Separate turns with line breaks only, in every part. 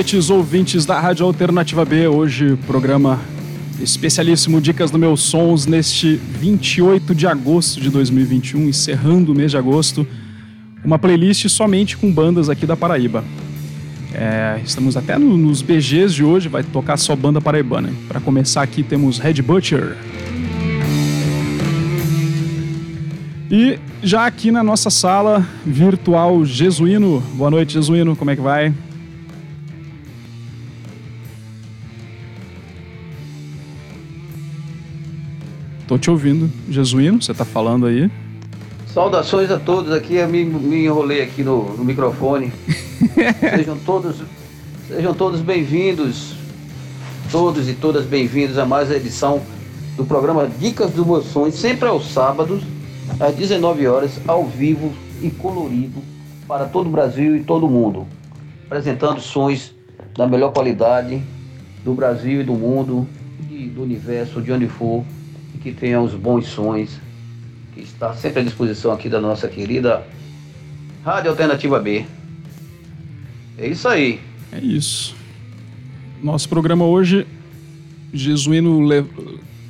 noite, ouvintes da Rádio Alternativa B. Hoje, programa especialíssimo Dicas do Meus Sons neste 28 de agosto de 2021, encerrando o mês de agosto. Uma playlist somente com bandas aqui da Paraíba. É, estamos até no, nos BGs de hoje, vai tocar só banda paraibana. Para começar aqui temos Red Butcher. E já aqui na nossa sala virtual Jesuíno. Boa noite, Jesuíno, como é que vai? Tô te ouvindo. Jesuíno, você tá falando aí?
Saudações a todos aqui, eu me, me enrolei aqui no, no microfone. sejam todos, sejam todos bem-vindos, todos e todas bem-vindos a mais a edição do programa Dicas do Moções, sempre aos sábados, às 19 horas, ao vivo e colorido para todo o Brasil e todo o mundo, apresentando sons da melhor qualidade do Brasil e do mundo, e do universo, de onde for que tenha os bons sons, que está sempre à disposição aqui da nossa querida Rádio Alternativa B. É isso aí.
É isso. Nosso programa hoje, Jesuíno le...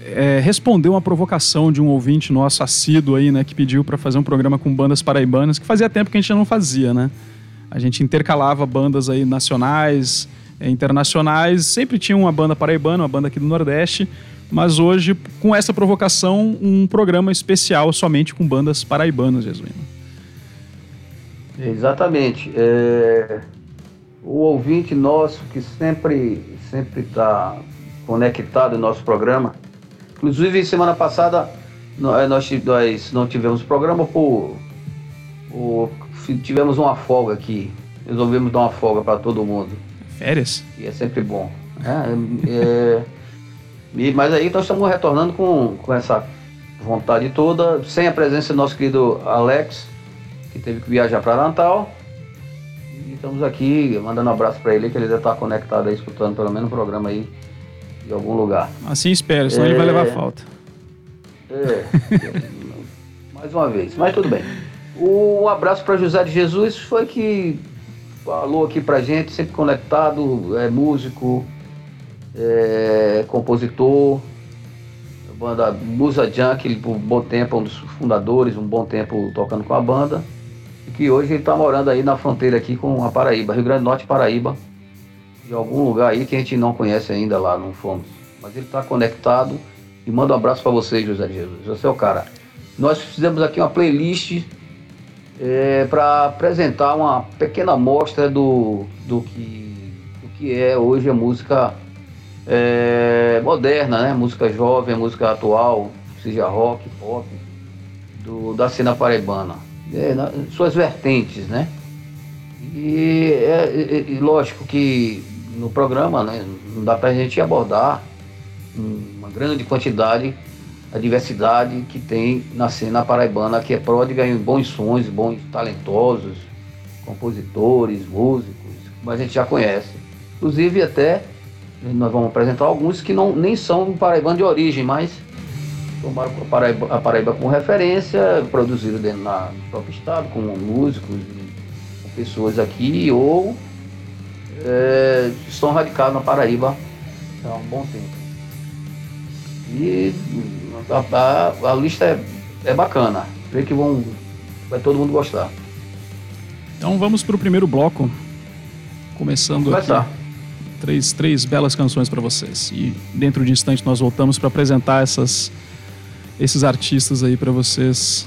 é, respondeu uma provocação de um ouvinte nosso assíduo aí, né, que pediu para fazer um programa com bandas paraibanas, que fazia tempo que a gente não fazia, né? A gente intercalava bandas aí nacionais, é, internacionais, sempre tinha uma banda paraibana, uma banda aqui do Nordeste, mas hoje, com essa provocação, um programa especial somente com bandas paraibanas, Jesuíno.
Exatamente. É... O ouvinte nosso que sempre sempre está conectado no nosso programa. Inclusive, semana passada nós, nós não tivemos programa por, por tivemos uma folga aqui. Resolvemos dar uma folga para todo mundo.
Férias?
E é sempre bom. É, é, e, mas aí nós estamos retornando com, com essa vontade toda, sem a presença do nosso querido Alex, que teve que viajar para Natal. E estamos aqui mandando um abraço para ele, que ele deve estar conectado aí, escutando pelo menos um programa aí de algum lugar.
Assim espero, senão é... ele vai levar falta.
É, mais uma vez, mas tudo bem. Um abraço para José de Jesus, foi que falou aqui pra gente, sempre conectado, é músico, é, compositor, banda Musa Junk, por um bom tempo, um dos fundadores, um bom tempo tocando com a banda, e que hoje ele está morando aí na fronteira aqui com a Paraíba, Rio Grande do Norte Paraíba, de algum lugar aí que a gente não conhece ainda lá, não fomos. Mas ele está conectado e manda um abraço para você, José Jesus. Você é o cara. Nós fizemos aqui uma playlist é, para apresentar uma pequena amostra do, do, que, do que é hoje a música é, moderna, né? Música jovem, música atual, seja rock, pop, do, da cena paraibana. É, na, suas vertentes, né? E é, é, lógico que no programa né, não dá pra gente abordar uma grande quantidade, a diversidade que tem na cena paraibana, que é pródiga em bons sons, bons talentosos, compositores, músicos, mas a gente já conhece. Inclusive até nós vamos apresentar alguns que não, nem são paraibanos de origem, mas tomaram a Paraíba, a Paraíba como referência, produziram dentro na, no próprio estado, com músicos, com pessoas aqui, ou é, estão radicados na Paraíba há um bom tempo. E a, a, a lista é, é bacana, creio que vão, vai todo mundo gostar.
Então vamos para o primeiro bloco, começando aqui três, três belas canções para vocês. E dentro de instante nós voltamos para apresentar essas, esses artistas aí para vocês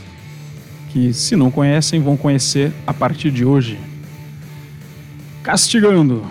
que, se não conhecem, vão conhecer a partir de hoje. Castigando.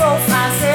Vou fazer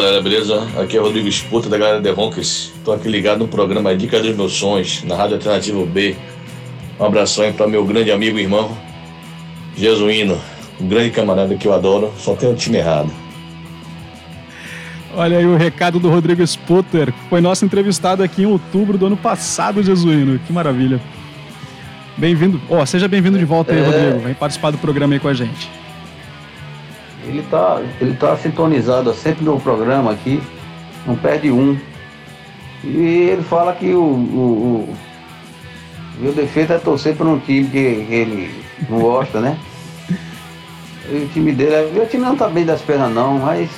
galera, beleza? Aqui é Rodrigo Esputa da galera The Ronkers. Tô aqui ligado no programa Dica dos Meus Sonhos, na Rádio Alternativo B. Um abração aí para meu grande amigo e irmão, Jesuíno, um grande camarada que eu adoro, só tem o time errado.
Olha aí o recado do Rodrigo Sputter, que foi nosso entrevistado aqui em outubro do ano passado, Jesuíno. Que maravilha. Bem-vindo. Ó, oh, seja bem-vindo de volta aí, é... Rodrigo. Vem participar do programa aí com a gente.
Ele tá, ele tá sintonizado sempre no programa aqui, não perde um. E ele fala que o, o, o meu defeito é torcer para um time que ele não gosta, né? E o time dele, é, meu time não tá bem das pernas não, mas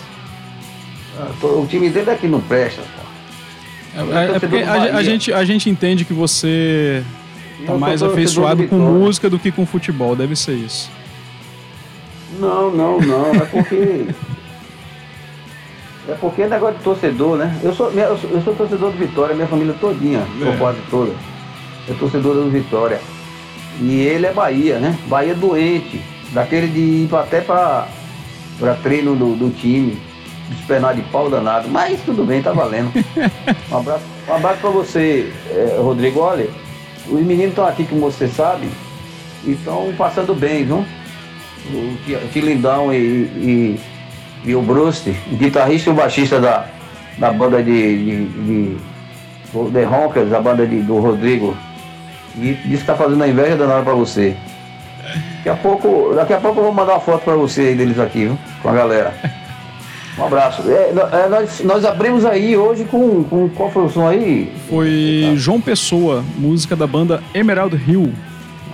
ah, o time dele é que não presta.
É, é, é porque a, a, gente, a gente entende que você tá mais afeiçoado com música do que com futebol, deve ser isso.
Não, não, não. É porque. é porque é negócio de torcedor, né? Eu sou, eu sou, eu sou torcedor do Vitória, minha família todinha, é. quase toda. É torcedor do Vitória. E ele é Bahia, né? Bahia doente. Daquele de ir até para treino do, do time. Despenar de pau danado. Mas tudo bem, tá valendo. Um abraço, um abraço pra você, eh, Rodrigo. Olha, os meninos estão aqui, como você sabe, e estão passando bem, viu? O Ti- o Tilindão e, e, e o Bruce, o guitarrista e o baixista da, da banda de, de, de The Ronkers, a banda de, do Rodrigo. E disse que tá fazendo a inveja danada pra você. Daqui a pouco, daqui a pouco eu vou mandar uma foto pra você aí deles aqui, viu? Com a galera. Um abraço. É, é, nós, nós abrimos aí hoje com, com qual foi o som aí?
Foi João Pessoa, música da banda Emerald Hill,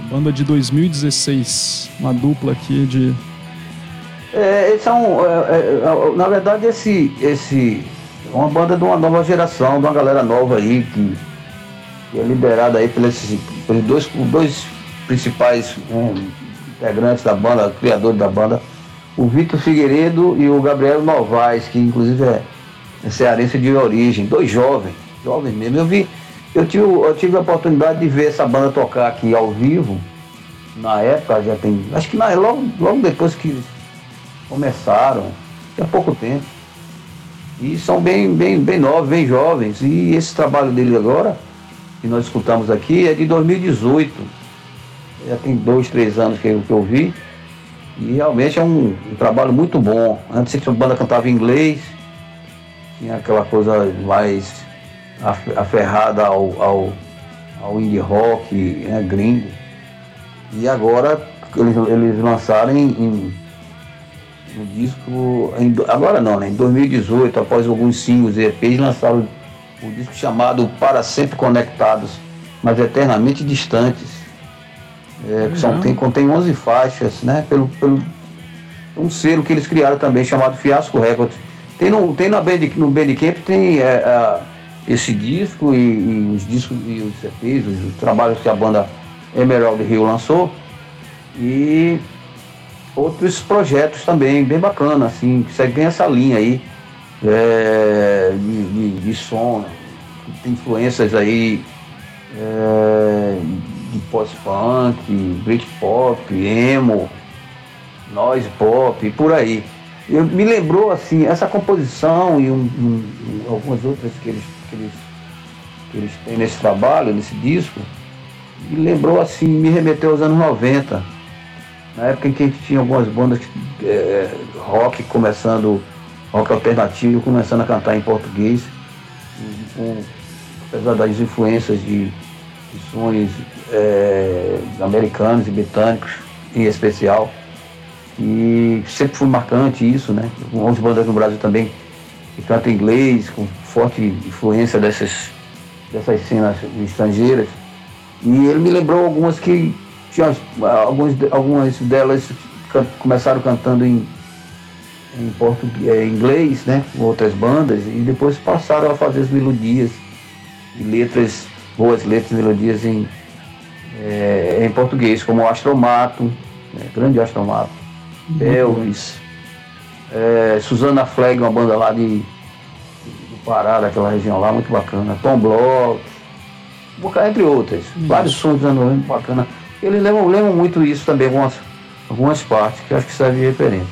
banda de 2016, uma dupla aqui de
É, eles são, é, é, é, na verdade, esse, esse é uma banda de uma nova geração, de uma galera nova aí, que, que é liderada aí pelos, pelos dois, dois principais né, integrantes da banda, criadores da banda, o Vitor Figueiredo e o Gabriel Novaes, que inclusive é, é cearense de origem, dois jovens, jovens mesmo. Eu vi, eu tive, eu tive a oportunidade de ver essa banda tocar aqui ao vivo, na época, já tem. Acho que na, logo, logo depois que começaram, tem pouco tempo. E são bem, bem, bem novos, bem jovens. E esse trabalho dele agora, que nós escutamos aqui, é de 2018. Já tem dois, três anos que eu, que eu vi. E realmente é um, um trabalho muito bom. Antes a banda cantava em inglês, tinha aquela coisa mais aferrada ao, ao, ao indie rock né, gringo. E agora eles, eles lançaram em, em um disco. Em, agora não, né? Em 2018, após alguns singles e EPs, lançaram o disco chamado Para Sempre Conectados, mas Eternamente Distantes. É, que são,
Legal.
tem, contém 11 faixas, né? Pelo, pelo um selo que eles criaram também, chamado Fiasco Records. Tem no, tem na Band, no Bandcamp tem é, a- esse disco e, e os discos e os EPs, os, os trabalhos que a banda Emerald Hill lançou. E outros projetos também, bem bacana, assim, que segue bem essa linha aí é, de, de, de som, que tem influências aí é, de post-punk, Britpop, emo, noise pop, e por aí. Eu, me lembrou, assim, essa composição e um- um- algumas outras que eles, que, eles, que eles têm nesse trabalho, nesse disco, me lembrou, assim, me remeteu aos anos 90 na época em que a gente tinha algumas bandas é, rock começando, rock alternativo, começando a cantar em português, e com- apesar das influências de, de sons é, americanos e britânicos em especial. E sempre foi marcante isso, né? Outras bandas no Brasil também que cantam em inglês, com forte influência dessas, dessas cenas estrangeiras. E ele me lembrou algumas que tinha algumas, algumas delas can- começaram cantando em, em português, em inglês, né, com outras bandas, e depois passaram a fazer as melodias e letras, boas letras e melodias em, eh, em português, como Astromato, né, grande Astromato, Elvis, eh, Susana Flag, uma banda lá de, do Pará, daquela região lá, muito bacana, Tom Block, um bocado, entre outras. Vários sons dos anos 90 bacana. Eles lembram, lembram muito isso também, algumas, algumas partes, que acho que serve de referência.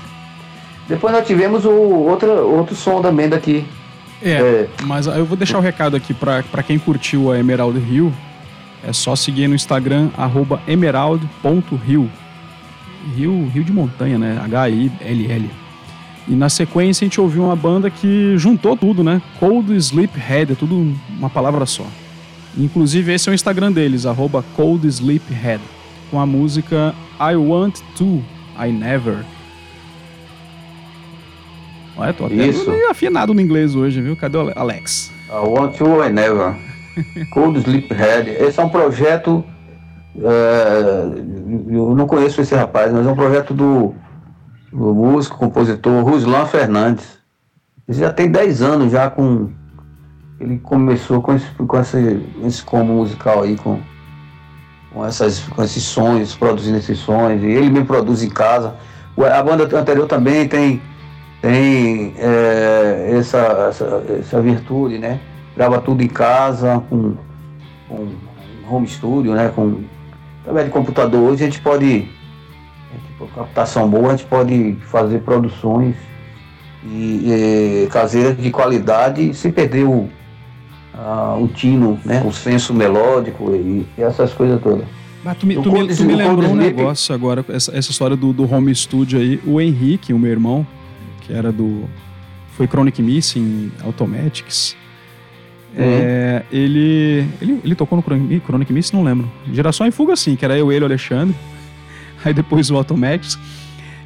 Depois nós tivemos o outra, outro som também daqui.
É,
É.
mas eu vou deixar o recado aqui pra quem curtiu a Emerald Hill. É só seguir no Instagram, arroba emerald.hill. Rio, Rio de Montanha, né? H-I-L-L. E na sequência a gente ouviu uma banda que juntou tudo, né? Cold Sleep Head, é tudo uma palavra só. Inclusive esse é o Instagram deles, arroba Cold Sleep Head, com a música I Want To, I Never. Olha, tô até
Isso.
afinado no inglês hoje, viu? Cadê o Alex?
I Want You I Never. Cold Sleephead. Esse é um projeto. é, eu não conheço esse rapaz, mas é um projeto do, do músico, compositor Ruslan Fernandes. Ele já tem 10 anos já com. Ele começou com esse, com esse, esse combo musical aí, com, com, essas, com esses sons, produzindo esses sons. E ele me produz em casa. O- A banda anterior também tem tem é, essa, essa, essa virtude, né? Grava tudo em casa, com, com home studio, né? Com, através de computador. Hoje a gente pode, a com captação boa, a gente pode fazer produções e, e, caseiras de qualidade sem perder o, ah, o tino, né? O senso melódico e, e essas coisas todas.
Mas tu me, tu me- tu me lembrou um negócio agora, essa, essa história do, do home studio aí. O Henrique, o meu irmão, que era do. Foi Chronic Missing Automatics. É, ele, ele. Ele tocou no Chronic, Chronic Missing, não lembro. Geração em Fuga, sim, que era eu, ele, o Alexandre. Aí depois o Automatics.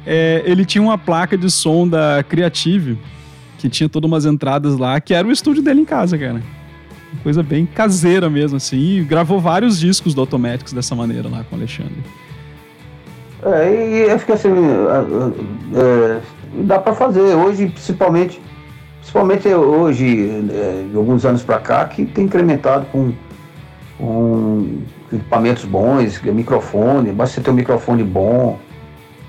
É, ele tinha uma placa de som da Creative, que tinha todas umas entradas lá, que era o estúdio dele em casa, cara. Coisa bem caseira mesmo, assim. E gravou vários discos do Automatics dessa maneira lá com o Alexandre.
É, e acho que assim, é, é, dá para fazer hoje, principalmente, principalmente hoje, é, alguns anos para cá, que tem incrementado com, com equipamentos bons, microfone, basta você ter um microfone bom,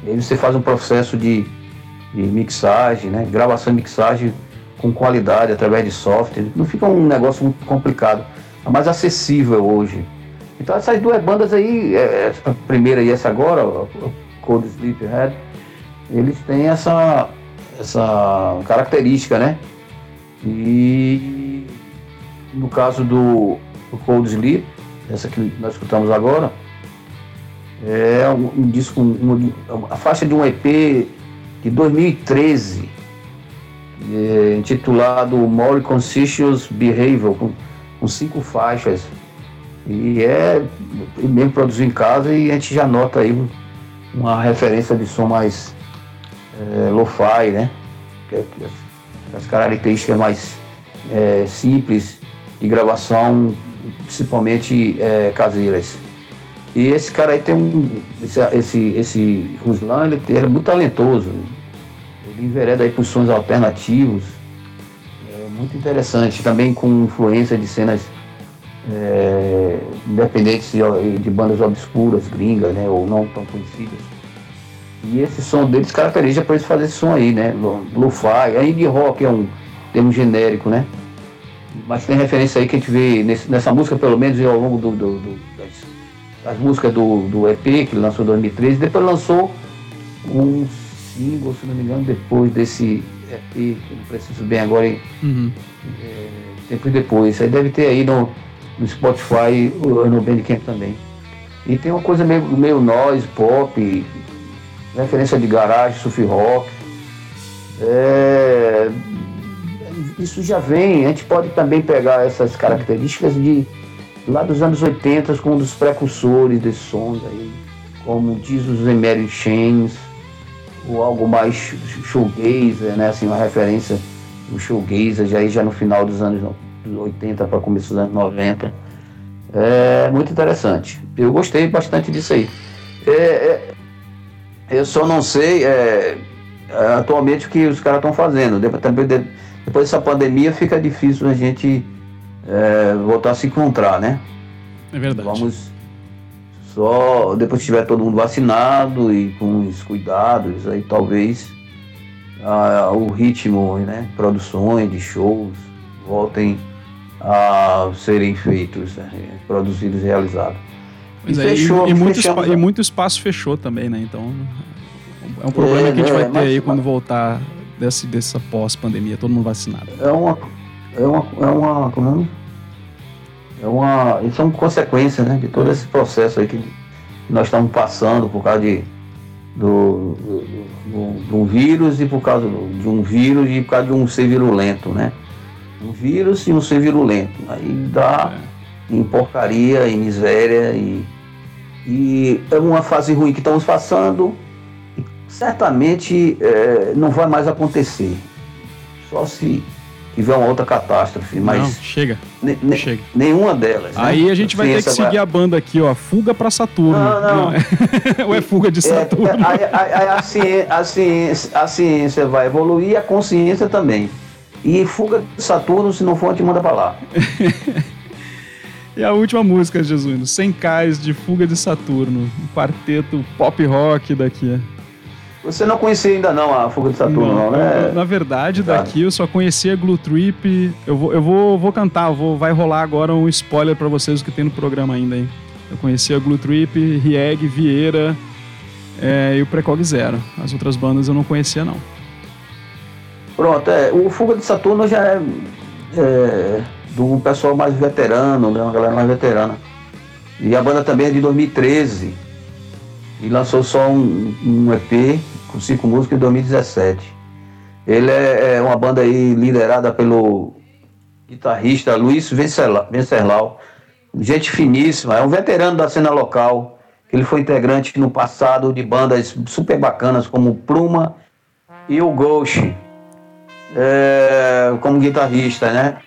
e aí você faz um processo de, de mixagem, né? Gravação e mixagem com qualidade através de software. Não fica um negócio muito complicado, é mais acessível hoje. Então essas duas bandas aí, é, essa primeira e essa agora, Cold Sleephead, eles têm essa, essa característica, né? E no caso do, do Cold Sleep, essa que nós escutamos agora, é um, um disco, um- a faixa de um EP de 2013, é, intitulado More Conscious Behavior, com, com cinco faixas. E é mesmo produziu em casa e a gente já nota aí um- uma referência de som mais é, lo-fi, né? É- é- as características mais é, simples de gravação, principalmente é, caseiras. E esse cara aí tem um. Esse, esse, esse Ruslan, ele, ele é muito talentoso. Ele envereda aí por sons alternativos. É muito interessante. Também com influência de cenas é, independentes de, de bandas obscuras, gringas, né? Ou não tão conhecidas. E esse som deles caracteriza para eles fazer esse som aí, né? Lo- Lo-fi, a indie rock é um termo genérico, né? Mas tem referência aí que a gente vê nesse- nessa música, pelo menos, e ao longo do, do- do- das, das músicas do, do EP, que ele lançou em 2013. Depois lançou um single, se não me engano, depois desse EP, que não preciso bem agora, em
Uhum.
tempos depois. Aí deve ter aí no, no Spotify ou no Bandcamp também. E tem uma coisa meio, meio noise, pop, referência de garagem, surf rock. É, isso já vem, a gente pode também pegar essas características de lá dos anos 80 com um dos precursores desses sons aí, como diz os Emery Chains, ou algo mais sh- shoegazer, né? Assim, uma referência do shoegazer já, já no final dos anos no- dos 80 para começo dos anos 90. É muito interessante. Eu gostei bastante disso aí. É, é, eu só não sei é, atualmente o que os caras estão fazendo. Também depois dessa pandemia fica difícil a gente é, voltar a se encontrar, né?
É verdade.
Vamos só depois que tiver todo mundo vacinado e com os cuidados, aí talvez ah, o ritmo, né, produções de shows voltem a serem feitos, né, produzidos e realizados.
Pois
E
é, e-
fechou,
e, muito
fechamos
espa- e muito espaço fechou também, né? Então é um problema
É,
que a gente
né,
vai ter aí quando voltar desse, dessa pós-pandemia, todo mundo vacinado.
É uma. É uma. É uma. Como é? nome? É uma. Isso são consequências, né? De todo esse processo aí que nós estamos passando por causa de. Do, do, do- do vírus e por causa de um vírus e por causa de um ser virulento, né? Um vírus e um ser virulento. Aí dá em porcaria, em miséria e, e é uma fase ruim que estamos passando certamente eh, não vai mais acontecer. Só se tiver uma outra catástrofe,
Não,
mas
chega,
ne- ne-
chega.
nenhuma delas. né?
Aí a gente vai ter que seguir a banda aqui, ó. Fuga pra Saturno.
Não, não.
Ou é fuga de
É,
Saturno?
é, aí- aí a, ciência, a, ciência, a ciência vai evoluir e a consciência também. E fuga de Saturno, se não for, a gente manda pra lá.
E a última música, Jesus, 100 Kais de Fuga de Saturno. Um quarteto pop rock daqui.
Você não conhecia ainda não a fuga de Saturno, não,
eu-
né?
Na verdade,
Tá.
daqui eu só conhecia Glue Trip. Eu vou, eu vou, vou cantar, vou, vai rolar agora um spoiler pra vocês o que tem no programa ainda, hein? Eu conhecia Glue Trip, Rieg, Vieira é, e o Precog Zero. As outras bandas eu não conhecia, não.
Pronto, é, o Fuga de Saturno já é, é do pessoal mais veterano, né, uma galera mais veterana. E a banda também é de 2013. E lançou só um, um EP com cinco músicas em 2017. Ele é, é uma banda aí liderada pelo guitarrista Luiz Venceslau. Gente finíssima, é um veterano da cena local. Ele foi integrante no passado de bandas super bacanas como Pluma e o Ghost, é, como guitarrista, né?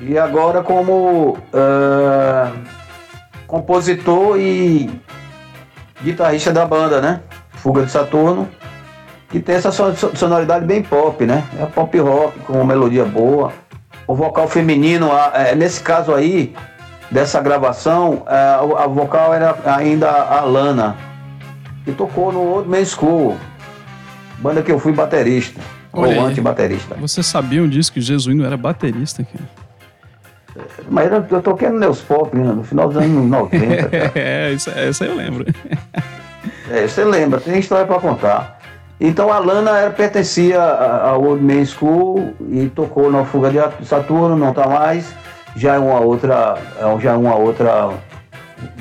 E agora como é, compositor e guitarrista da banda, né? Fuga de Saturno, que tem essa so- so- sonoridade bem pop, né? É pop rock com uma melodia boa. O vocal feminino, é, nesse caso aí, dessa gravação, é, a, vocal era ainda a Lana, que tocou no Old Man School, banda que eu fui baterista,
Olha
ou anti-baterista.
Vocês sabiam disso que o Jesuíno era baterista, cara?
Mas eu, eu toquei no Neus Pop né, no final dos anos 90. cara.
É, isso, essa eu lembro.
É, você lembra, tem história para contar. Então a Lana era, pertencia ao Old Man School e tocou na Fuga de Saturno, não tá mais. Já é uma outra, é já é uma outra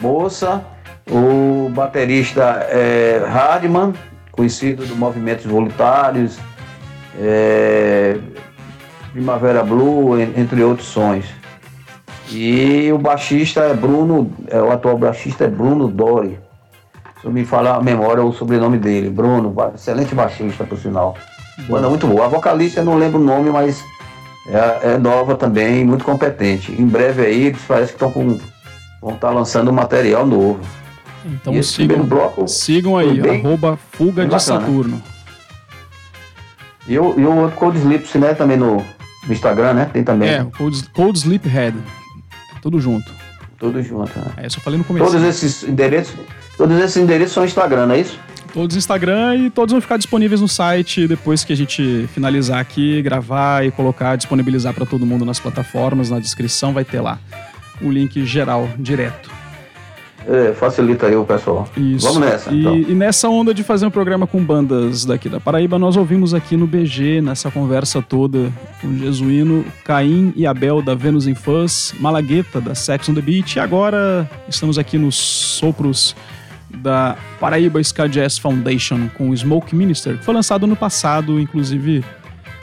moça. O baterista é Hardman, conhecido do movimentos voluntários, é, Primavera Blue, en- entre outros sons. E o baixista é Bruno, é, o atual baixista é Bruno Dori. Se eu me falar a memória, o sobrenome dele, Bruno, excelente baixista, por sinal. Banda muito boa. A vocalista eu não lembro o nome, mas é, é nova também, muito competente. Em breve aí, eles parece que estão com. vão estar lançando um material novo.
Então
E
sigam,
bloco
sigam aí,
bem-
arroba Fuga de
bacana.
Saturno.
E o, e o outro Cold Sleeps, né, também no, no Instagram, né? Tem também.
É, Cold, Cold Sleep Head. Tudo junto.
Tudo junto, né?
É, isso eu falei no começo.
Todos esses endereços. Todos esses endereços são Instagram, não é isso?
Todos Instagram e todos vão ficar disponíveis no site depois que a gente finalizar aqui, gravar e colocar, disponibilizar para todo mundo nas plataformas, na descrição vai ter lá o link geral, direto.
É, facilita aí o pessoal.
Isso.
Vamos nessa,
e,
então.
e nessa onda de fazer um programa com bandas daqui da Paraíba, nós ouvimos aqui no BG, nessa conversa toda, com Jesuíno, Caim e Abel da Venus in Fuzz, Malagueta da Sex on the Beach, e agora estamos aqui nos sopros da Paraíba Ska Jazz Foundation com o Smoke Minister, que foi lançado no passado, inclusive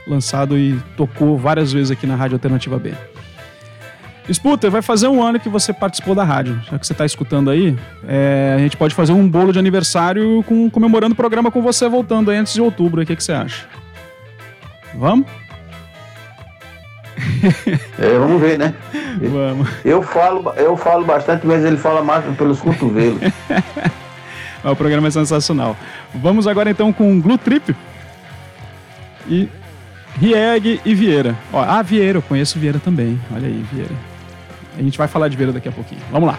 lançado e tocou várias vezes aqui na Rádio Alternativa B. Sputer, vai fazer um ano que você participou da rádio. Já que você está escutando aí, é, a gente pode fazer um bolo de aniversário com, comemorando o programa com você voltando aí antes de outubro. O que, que você acha? Vamos?
É, vamos ver, né?
Vamos.
Eu falo, eu falo bastante, mas ele fala mais pelos cotovelos.
O programa é sensacional. Vamos agora então com Glue Trip e Rieg e Vieira. Ó, ah, Vieira, eu conheço Vieira também. Olha aí, Vieira. A gente vai falar de Vieira daqui a pouquinho. Vamos lá.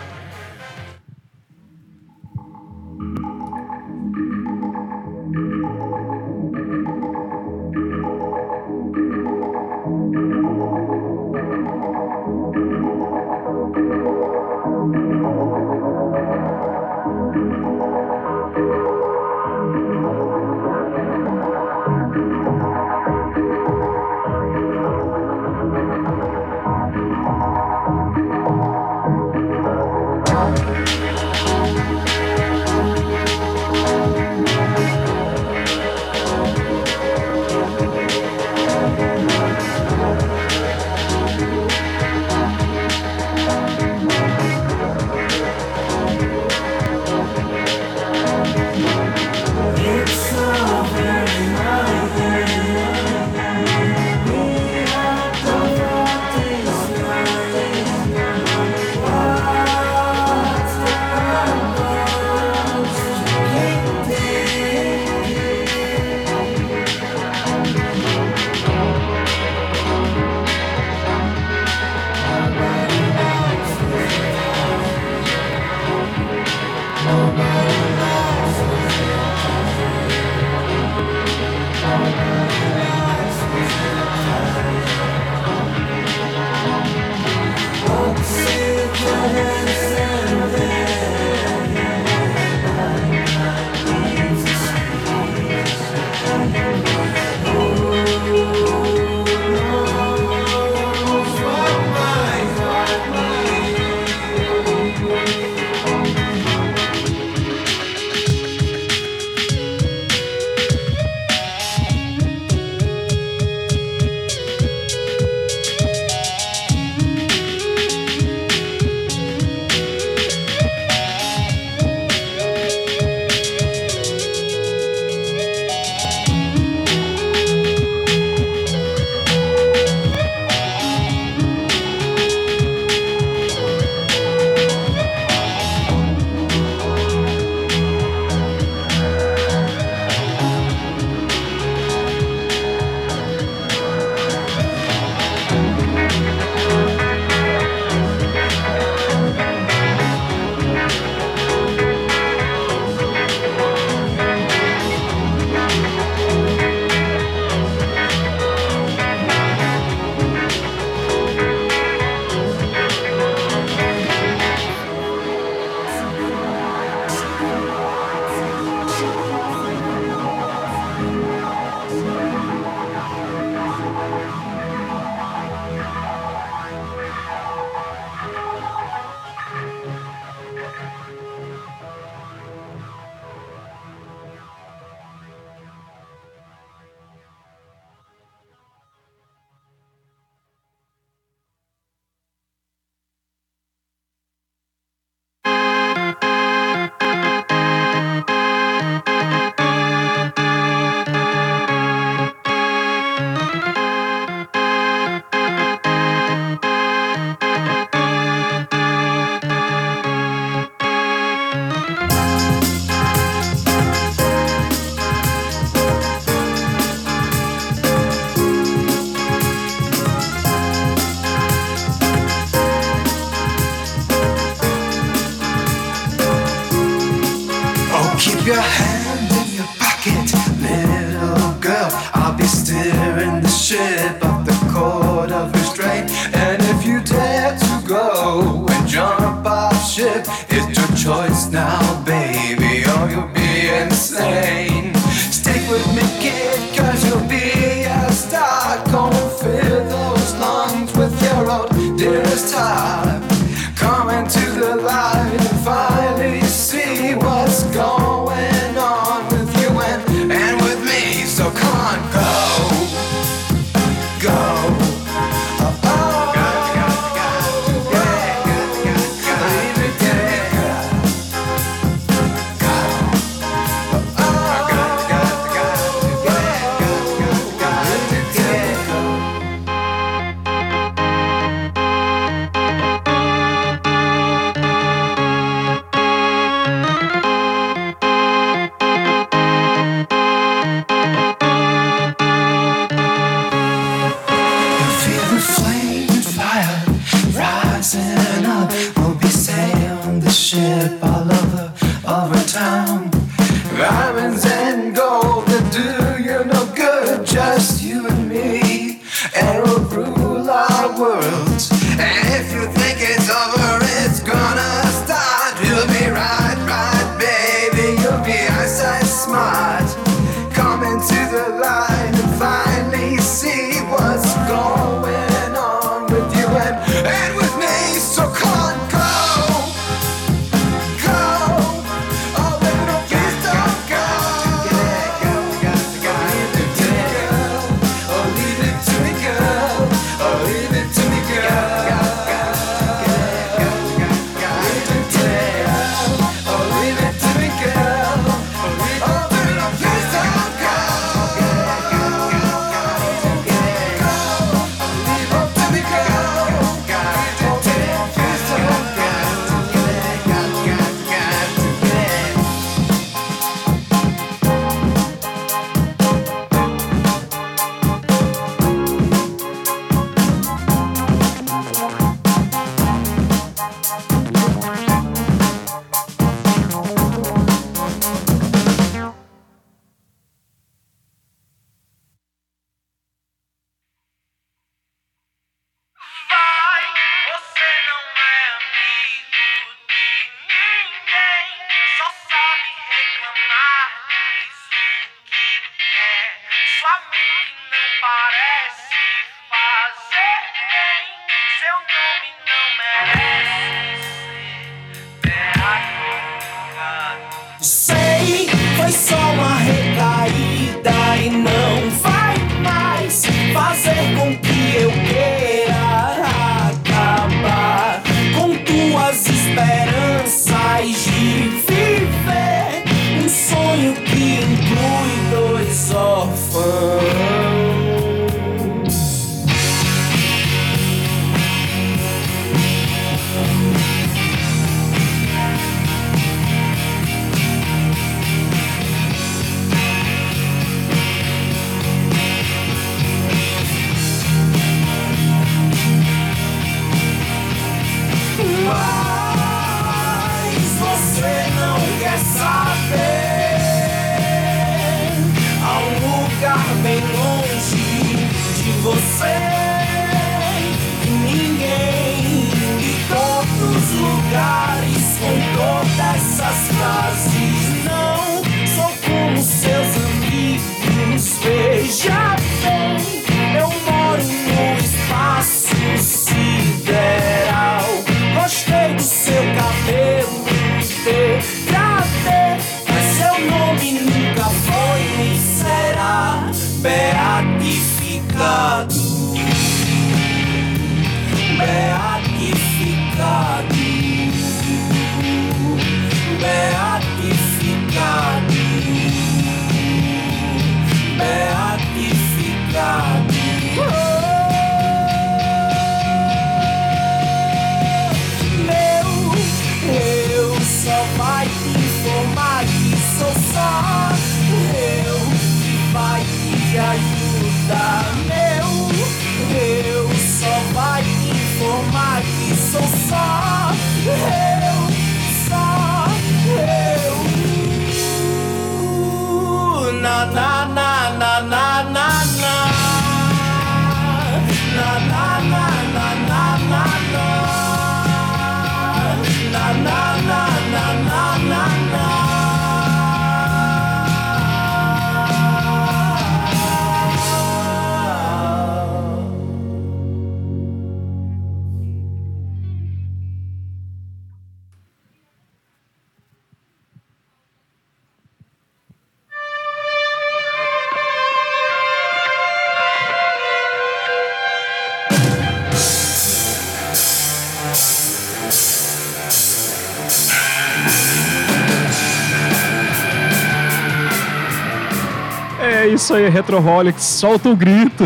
Isso aí, Retroholics, solta o grito.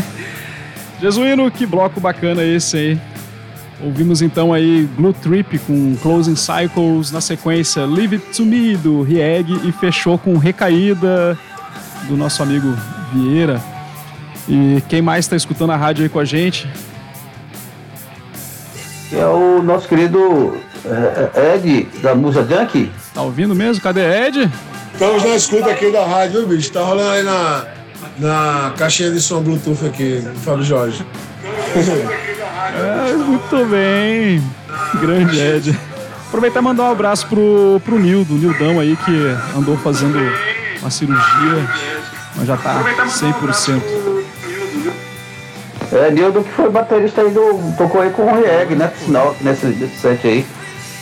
Jesuíno, que bloco bacana esse aí. Ouvimos então aí Glue Trip com Closing Cycles, na sequência Leave It To Me do Rieg e fechou com Recaída do nosso amigo Vieira. E quem mais está escutando a rádio aí com a gente?
É o nosso querido é, é, Ed, da Musa Junk.
Tá ouvindo mesmo? Cadê Ed?
Estamos na escuta aqui da rádio, viu, bicho? Tá rolando aí na, na caixinha de som Bluetooth aqui, do Fábio Jorge.
É, muito bem. Grande Ed. Aproveitar e mandar um abraço pro, pro Nildo, Nildão aí, que andou fazendo uma cirurgia, mas já tá 100%.
É, Nildo que foi baterista aí do. tocou aí com o Rieg, né? Por sinal, nesse, nesse set aí.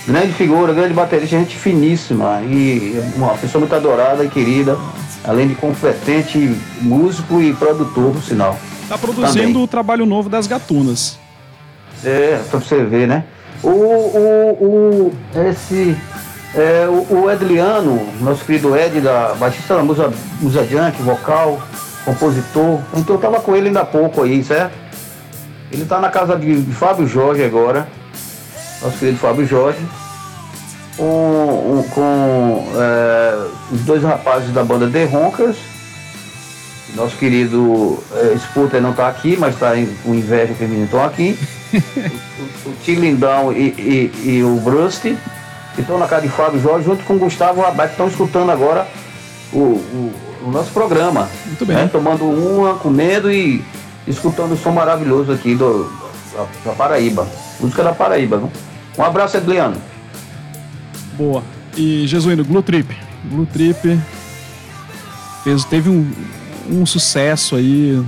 Grande figura, grande baterista, gente finíssima e uma pessoa muito adorada e querida, além de competente músico e produtor, por sinal.
Tá produzindo
Também.
o trabalho novo das gatunas.
É, pra você ver, né? O, o, o esse, é, o, o Edliano, nosso querido Ed, da baixista da Musa, Musa Junk, vocal, compositor. Então eu tava com ele ainda há pouco aí, certo? Ele tá na casa de, de Fábio Jorge agora, nosso querido Fábio Jorge, com, um- com é, os dois rapazes da banda The Ronkers. Nosso querido é, Sputer não tá aqui, mas tá em, com inveja que eles não estão aqui o, o Tilindão e, e, e o Brust, que estão na casa de Fábio Jorge, junto com o Gustavo Rabat, que estão escutando agora o, o, o nosso programa.
Muito bem.
né? Tomando uma, comendo e escutando o som maravilhoso aqui do, da, da Paraíba. Música da Paraíba, viu? Um abraço, Edliano.
Boa. E Jesuíno, Glue Trip. Glue Trip fez, teve um, um sucesso aí,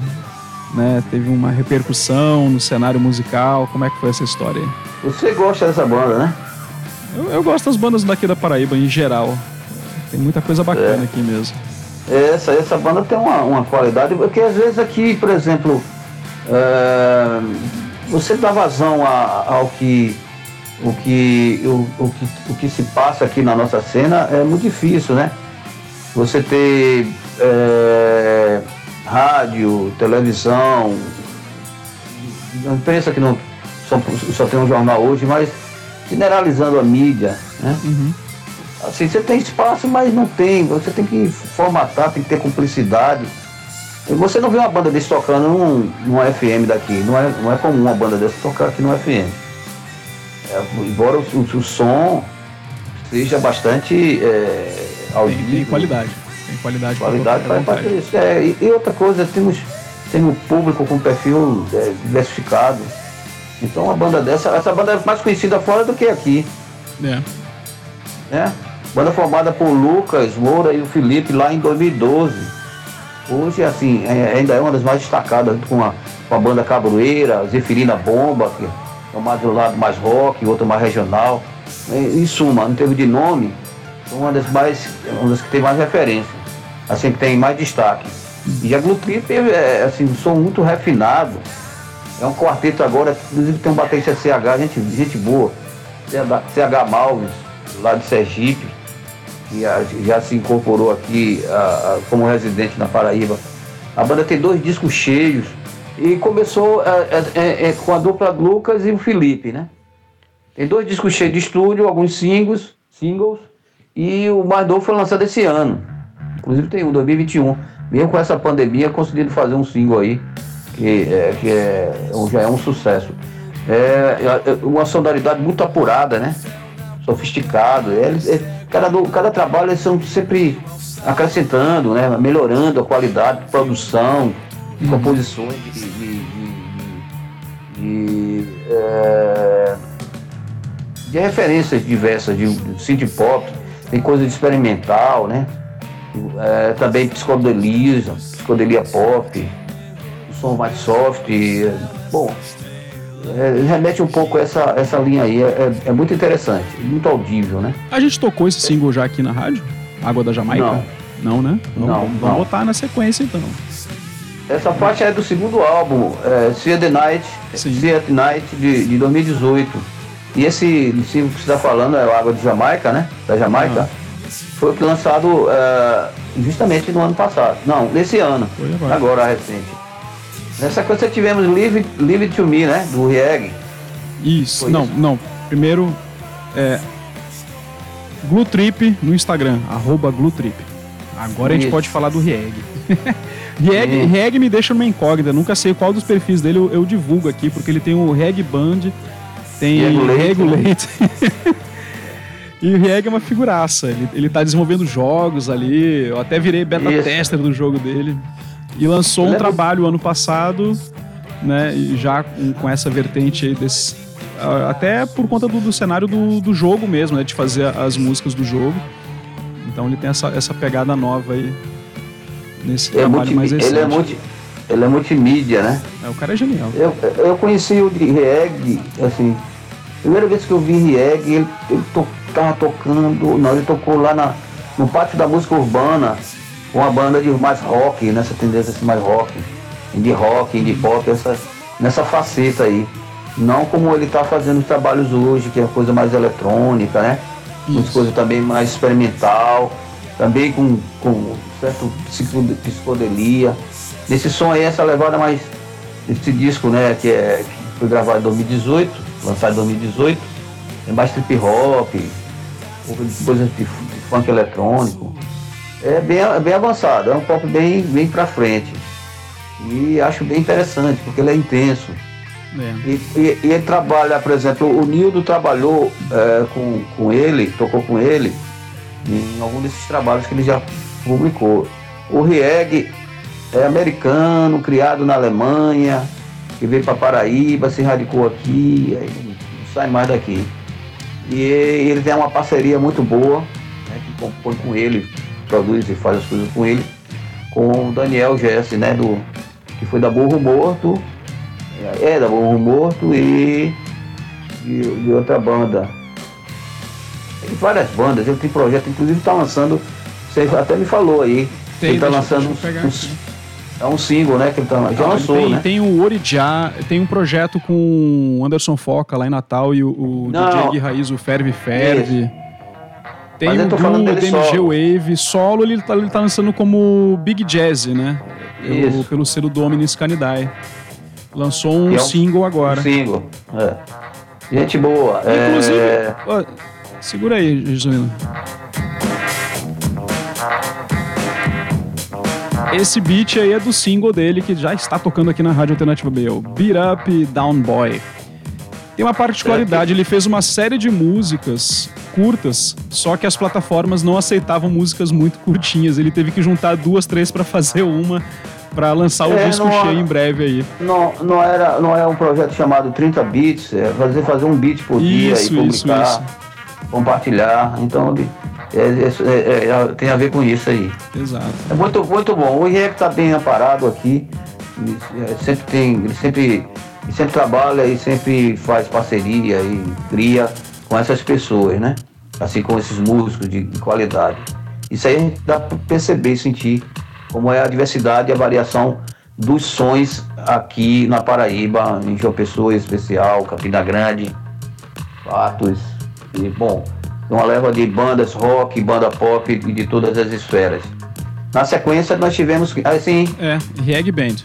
né? Teve uma repercussão no cenário musical. Como é que foi essa história aí?
Você gosta dessa banda, né?
Eu, eu gosto das bandas daqui da Paraíba em geral. Tem muita coisa bacana
É.
aqui mesmo.
Essa, essa banda tem uma, uma qualidade, porque às vezes aqui, por exemplo, é, você dá vazão a- ao que o que, o, o que o que se passa aqui na nossa cena é muito difícil, né? Você ter é, rádio, televisão, a imprensa que não só, só tem um jornal hoje, mas generalizando a mídia, né? Assim, você tem espaço, mas não tem. Você tem que formatar, tem que ter cumplicidade. Você não vê uma banda desse tocando num, num FM daqui. Não é, não é comum uma banda dessa tocar aqui no FM. É, embora o, o- o som seja bastante é,
Tem,
audível.
tem qualidade. Tem qualidade.
Qualidade
vontade.
disso. É, e, e outra coisa, temos, temos público com perfil é, diversificado. Então uma banda dessa, essa banda é mais conhecida fora do que aqui.
É.
né? Banda formada por Lucas Moura e o Felipe lá em 2012. Hoje, assim, é- ainda é uma das mais destacadas, com a, com a banda Cabroeira, Zeferina Bomba, que é uma do lado mais rock, outra mais regional. Em suma, em termos de nome, é uma das mais, uma das que tem mais referência, assim que tem mais destaque. E a Glue Trip é assim, um som muito refinado. É um quarteto agora, inclusive tem um baterista CH, gente, gente boa. CH Malves, lá de Sergipe, que já se incorporou aqui a- a- como residente na Paraíba. A banda tem dois discos cheios e começou é, é, é, com a dupla Lucas e o Felipe, né? Tem dois discos cheios de estúdio, alguns singles, singles e o mais novo foi lançado esse ano. Inclusive tem um, 2021. Mesmo com essa pandemia, conseguiram fazer um single aí, que, é, que é, já é um sucesso. É, é uma sonoridade muito apurada, né? Sofisticado. Eles, é, cada, cada trabalho eles são sempre acrescentando, né? melhorando a qualidade de produção, de composições, de, de- de- de- de, é, de referências diversas, de, de synth pop, tem coisa de experimental, né? É, também psicodelia, psicodelia pop, o som mais soft. é, bom, é, remete um pouco a essa, essa linha aí, é, é- muito interessante, muito audível, né?
A gente tocou esse single já aqui na rádio? Água da Jamaica?
Não.
Não, né? Então,
Não,
vamos
não.
botar na sequência então.
Essa faixa é do segundo álbum, é, See the Night,
Sim.
See at Night de, de 2018. E esse single que você está falando é o Água de Jamaica, né? Da Jamaica. Foi lançado é, justamente no ano passado. Não, nesse ano.
Foi agora.
Agora, recente. Nessa coisa tivemos Live, Live To Me, né? Do Rieg.
Isso.
Foi
não,
isso?
não. Primeiro é Glutrip no Instagram, arroba Glutrip. Agora a gente
Isso.
pode falar do Rieg. Rieg,
Sim.
Rieg me deixa numa incógnita, nunca sei qual dos perfis dele eu, eu divulgo aqui, porque ele tem o Reg Band, tem
Regulate,
Regulate. e o Rieg é uma figuraça. Ele, ele tá desenvolvendo jogos ali. Eu até virei beta
Isso.
tester do jogo dele. E lançou
Ele
um
é
trabalho ano passado, né? E já com, com essa vertente aí desse. Até por conta do, do cenário do, do jogo mesmo, né? De fazer as músicas do jogo. Então ele tem essa, essa pegada nova aí. Nesse
É
trabalho
multi,
mais recente.
ele, é multi, ele é multimídia, né?
É, o cara é genial.
Eu, eu conheci o de Rieg, assim, primeira vez que eu vi Rieg, ele, ele to, tava tocando, não, ele tocou lá na, no pátio da música urbana, com uma banda de mais rock, nessa tendência assim, mais rock, indie rock, indie pop, essa, nessa faceta aí. Não como ele tá fazendo os trabalhos hoje, que é coisa mais eletrônica, né?
Isso.
coisas também mais experimental, também com, com certo psico- psicodelia. Nesse som aí, essa levada mais. Esse disco, né, que, é, que foi gravado em 2018, lançado em 2018, é mais trip hop, coisas de, funk eletrônico. É bem, é bem avançado, é um pop bem, bem pra frente. E acho bem interessante, porque ele é intenso.
É.
E, e- e ele trabalha, por exemplo, o Nildo trabalhou é, com, com ele, tocou com ele em algum desses trabalhos que ele já publicou. O Rieg é americano, criado na Alemanha, que veio para Paraíba, se radicou aqui, aí não sai mais daqui. E ele tem uma parceria muito boa, né, que compõe com ele, produz e faz as coisas com ele, com o Daniel Jesse, né, do, que foi da Burro Morto, é, da Burro Morto e de outra banda. Tem várias bandas, ele tem projeto, inclusive está lançando, você até me falou aí,
Tem,
ele está lançando é um single, né, que ele tá, já
Ah, ele
lançou,
tem,
né?
tem o Orijá, tem um projeto com o Anderson Foca lá em Natal e o, o
Não.
DJ Raiz, o Ferve Ferve. Tem
Mas
o Blue, DMG
solo.
Wave, solo ele tá, ele tá lançando como Big Jazz, né? Pelo,
Isso.
pelo selo Dominus Canidae. Lançou um
é um-
single agora.
Um single, é. Gente boa. é,
Inclusive, ó, segura aí, Jesuíno. Esse beat aí é do single dele que já está tocando aqui na Rádio Alternativa B, o Beat Up Down Boy. Tem uma particularidade, ele fez uma série de músicas curtas, só que as plataformas não aceitavam músicas muito curtinhas. Ele teve que juntar duas, três pra fazer uma, pra lançar o
É,
disco
não-
cheio em breve aí.
não, não, era, não é um projeto chamado 30 bits, é fazer, fazer um beat por dia
Isso,
e
isso,
publicar,
isso.
Compartilhar. Então é, é- é- é- tem a ver com isso aí.
Exato.
É muito, muito bom. O IEC está bem amparado aqui. Ele, é, sempre tem, ele sempre, sempre trabalha e sempre faz parceria e cria com essas pessoas, né? Assim como esses músicos de, de qualidade. Isso aí a gente dá para perceber e sentir como é a diversidade e a variação dos sons aqui na Paraíba, em João Pessoa em especial, Campina Grande, Patos. E, bom, uma leva de bandas rock, banda pop e de todas as esferas. Na sequência, nós tivemos, assim,
É, Reg Band.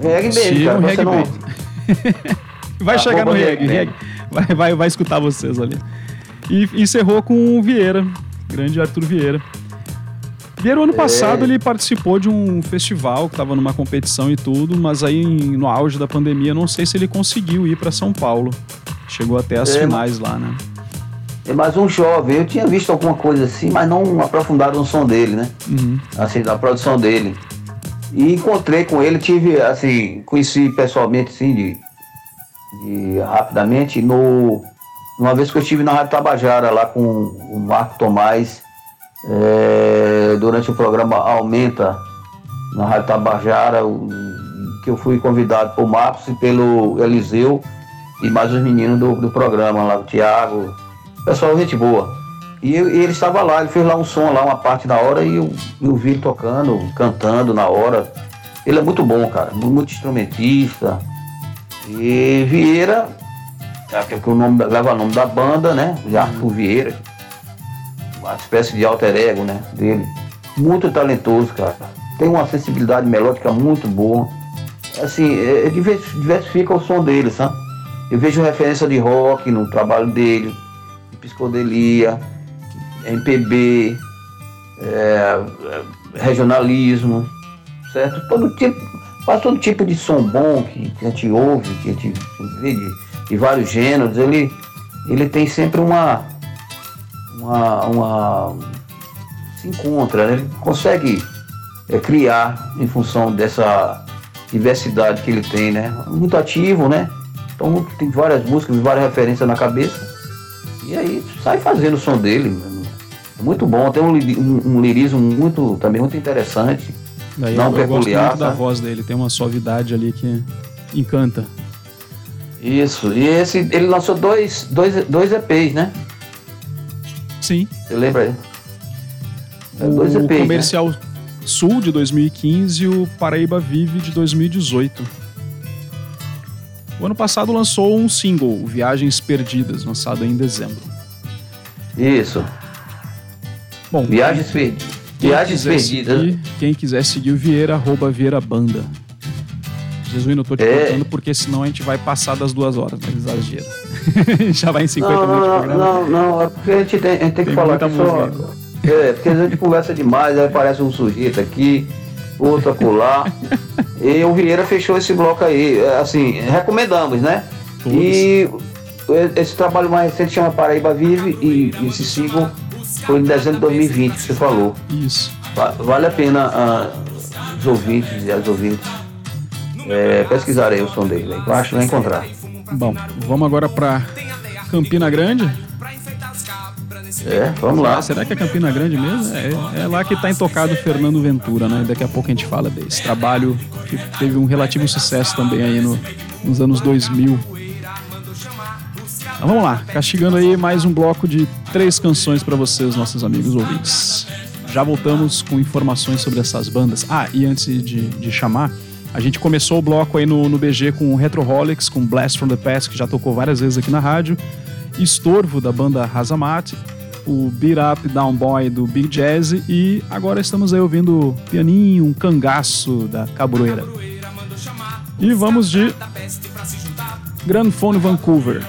reggae
Siga
mesmo, cara. Você
reggae
não...
band. Vai chegar no
Arroba
reggae,
reggae
reggae. Vai, vai, vai escutar vocês ali. E encerrou com o Vieira, grande Arthur Vieira. Vieira, ano passado, ele participou de um festival que estava numa competição e tudo, mas aí no auge da pandemia, não sei se ele conseguiu ir para São Paulo. Chegou até as
É,
finais lá, né?
É mais um jovem. Eu tinha visto alguma coisa assim, mas não aprofundado no som dele, né?
Uhum.
Assim, da produção dele. E encontrei com ele, tive, assim, conheci pessoalmente, assim, de, de rapidamente, no, uma vez que eu estive na Rádio Tabajara, lá com o Marco Tomás, é, durante o programa Aumenta, na Rádio Tabajara, que eu fui convidado por Marcos e pelo Eliseu e mais os meninos do, do programa lá, o Thiago, pessoal, gente boa. E, eu- e ele estava lá, ele fez lá um som lá, uma parte da hora, e eu, eu vi ele tocando, cantando na hora. Ele é muito bom, cara, muito instrumentista. E Vieira, é que o nome, leva o nome da banda, né? De Arthur Vieira. uma espécie de alter ego, né, dele. Muito talentoso, cara. Tem uma sensibilidade melódica muito boa. Assim, é, é divers- diversifica o som dele, sabe? Eu vejo referência de rock no trabalho dele, de psicodelia, MPB, é, é, regionalismo, certo? Todo tipo, faz todo tipo de som bom que, que a gente ouve, que a gente vê de, de vários gêneros, ele, ele tem sempre uma, uma, uma se encontra, né? ele consegue é, criar em função dessa diversidade que ele tem, né? Muito ativo, né? Então tem várias músicas, várias referências na cabeça. E aí sai fazendo o som dele. mano. É muito bom, tem um, um, um lirismo muito, também muito interessante.
Daí
Não
eu, eu gosto
peculiar,
muito da voz dele, tem uma suavidade ali que encanta.
Isso, e esse, ele lançou dois, dois, dois EPs, né?
Sim.
Você lembra aí? É, dois
o
EPs, né?
Comercial Sul de 2015 e o Paraíba Vive de 2018. O ano passado lançou um single, Viagens Perdidas, lançado em dezembro.
Isso,
Bom,
Viagens Perdidas.
quem
Viagens Perdidas.
Seguir, quem quiser seguir o Vieira, arroba Vieira Banda. Jesuíno, eu tô te
É.
cortando porque senão a gente vai passar das duas horas, mas exagero. Já vai em 50
Não,
minutos de
não,
programa.
não, não, é porque a gente tem, a gente tem que
Tem
falar
muita
que só. É, porque a gente conversa demais, aí aparece um sujeito aqui, outro acolá. e o Vieira fechou esse bloco aí. É, Assim, recomendamos, né?
Todos.
E esse trabalho mais recente chama Paraíba Vive e esse single foi em dezembro de 2020 que você falou.
Isso.
Va- Vale a pena ah, os ouvintes e as ouvintes é, pesquisarem o som dele, aí, que eu acho que vai encontrar.
Bom, vamos agora pra Campina Grande.
É, vamos lá.
Será que é Campina Grande mesmo? É, é lá que tá intocado o Fernando Ventura, né? Daqui a pouco a gente fala desse trabalho que teve um relativo sucesso também aí no- nos anos 2000. Então vamos lá, castigando aí mais um bloco de três canções pra vocês, nossos amigos ouvintes. Já voltamos com informações sobre essas bandas. Ah, e antes de, de chamar, a gente começou o bloco aí no, no BG com o Retroholics, com Blast from the Past, que já tocou várias vezes aqui na rádio. Estorvo, da banda Razamat. O Beat Up Down Boy, do Big Jazz. E agora estamos aí ouvindo pianinho, um cangaço da Cabroeira. E vamos de Grand Phone Vancouver.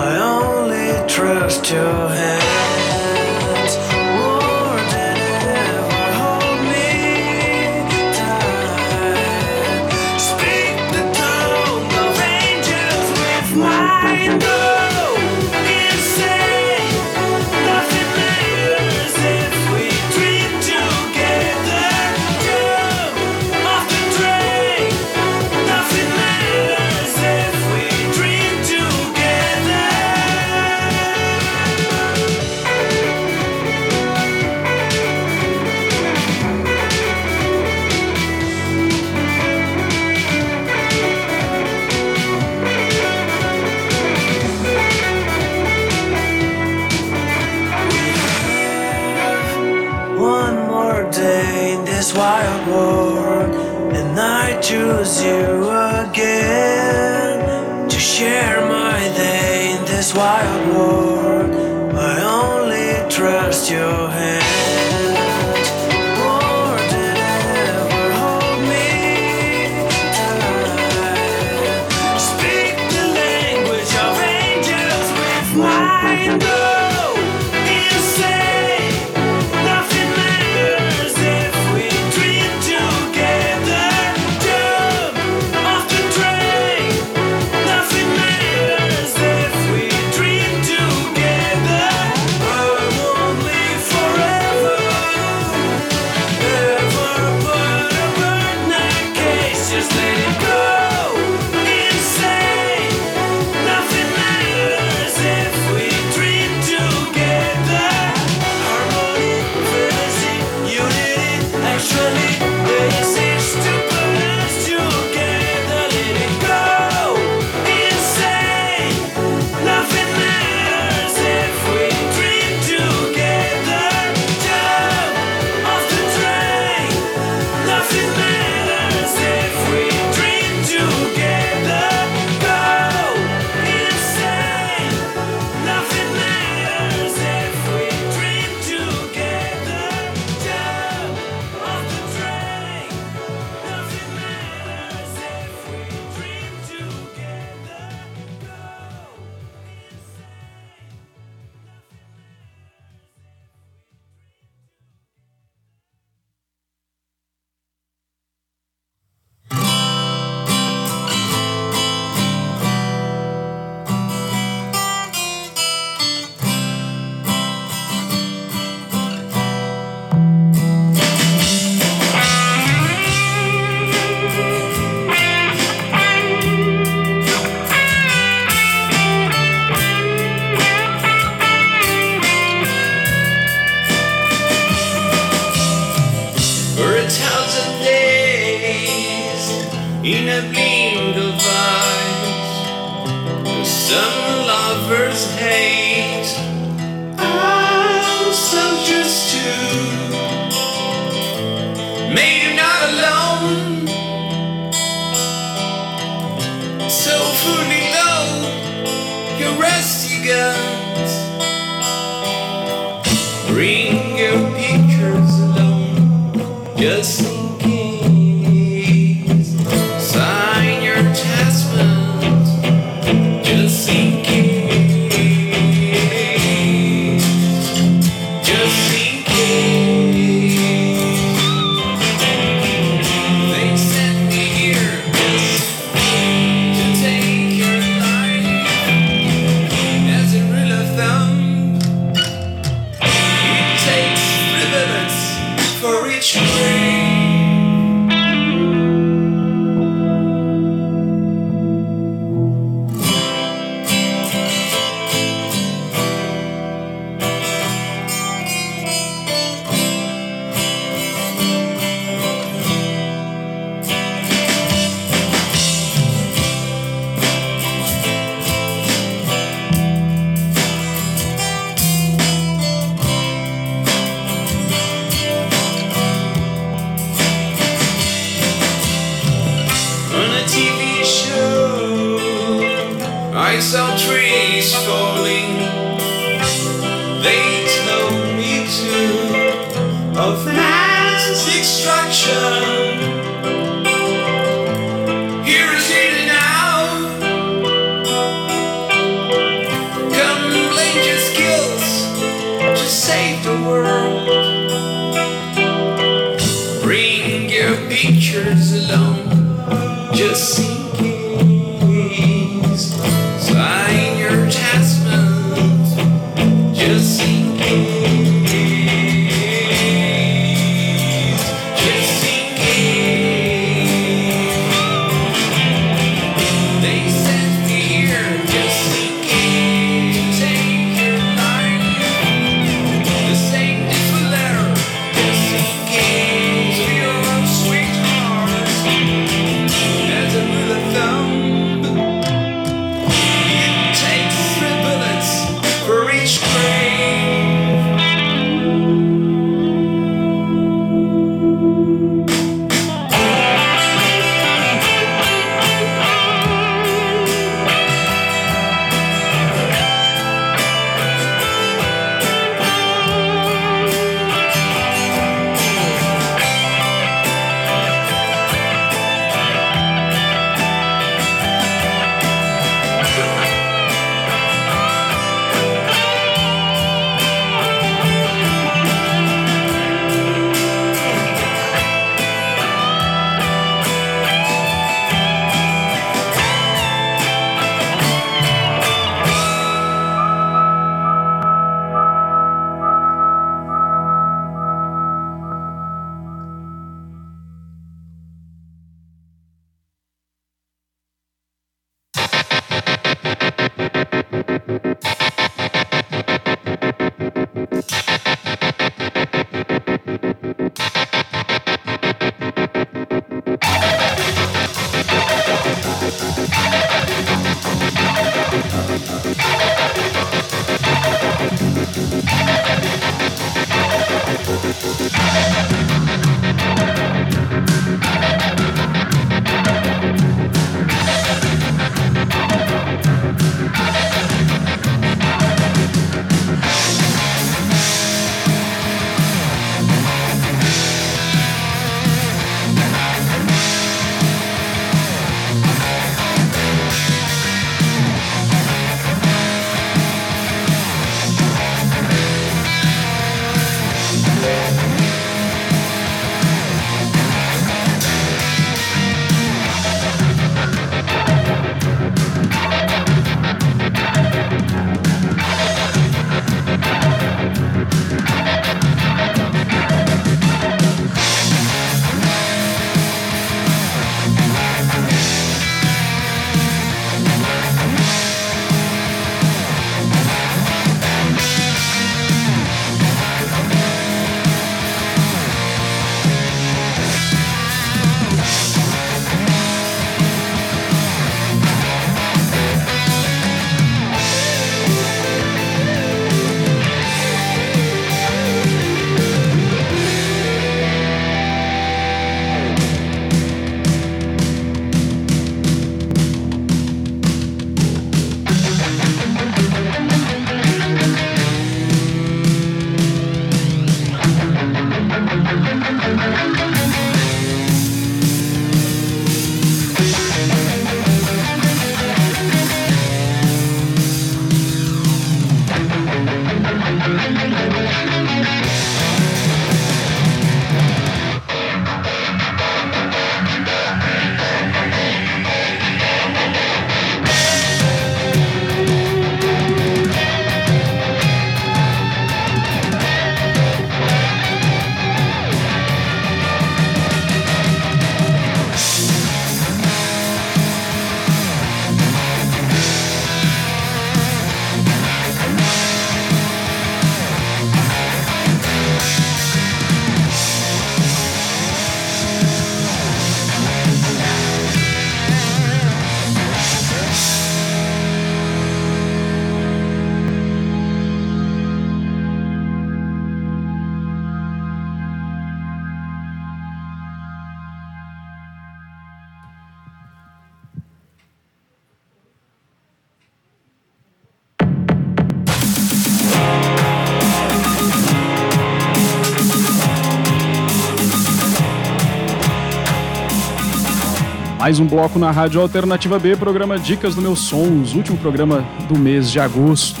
Mais um bloco na Rádio Alternativa B, programa Dicas do Meus Sons, último programa do mês de agosto.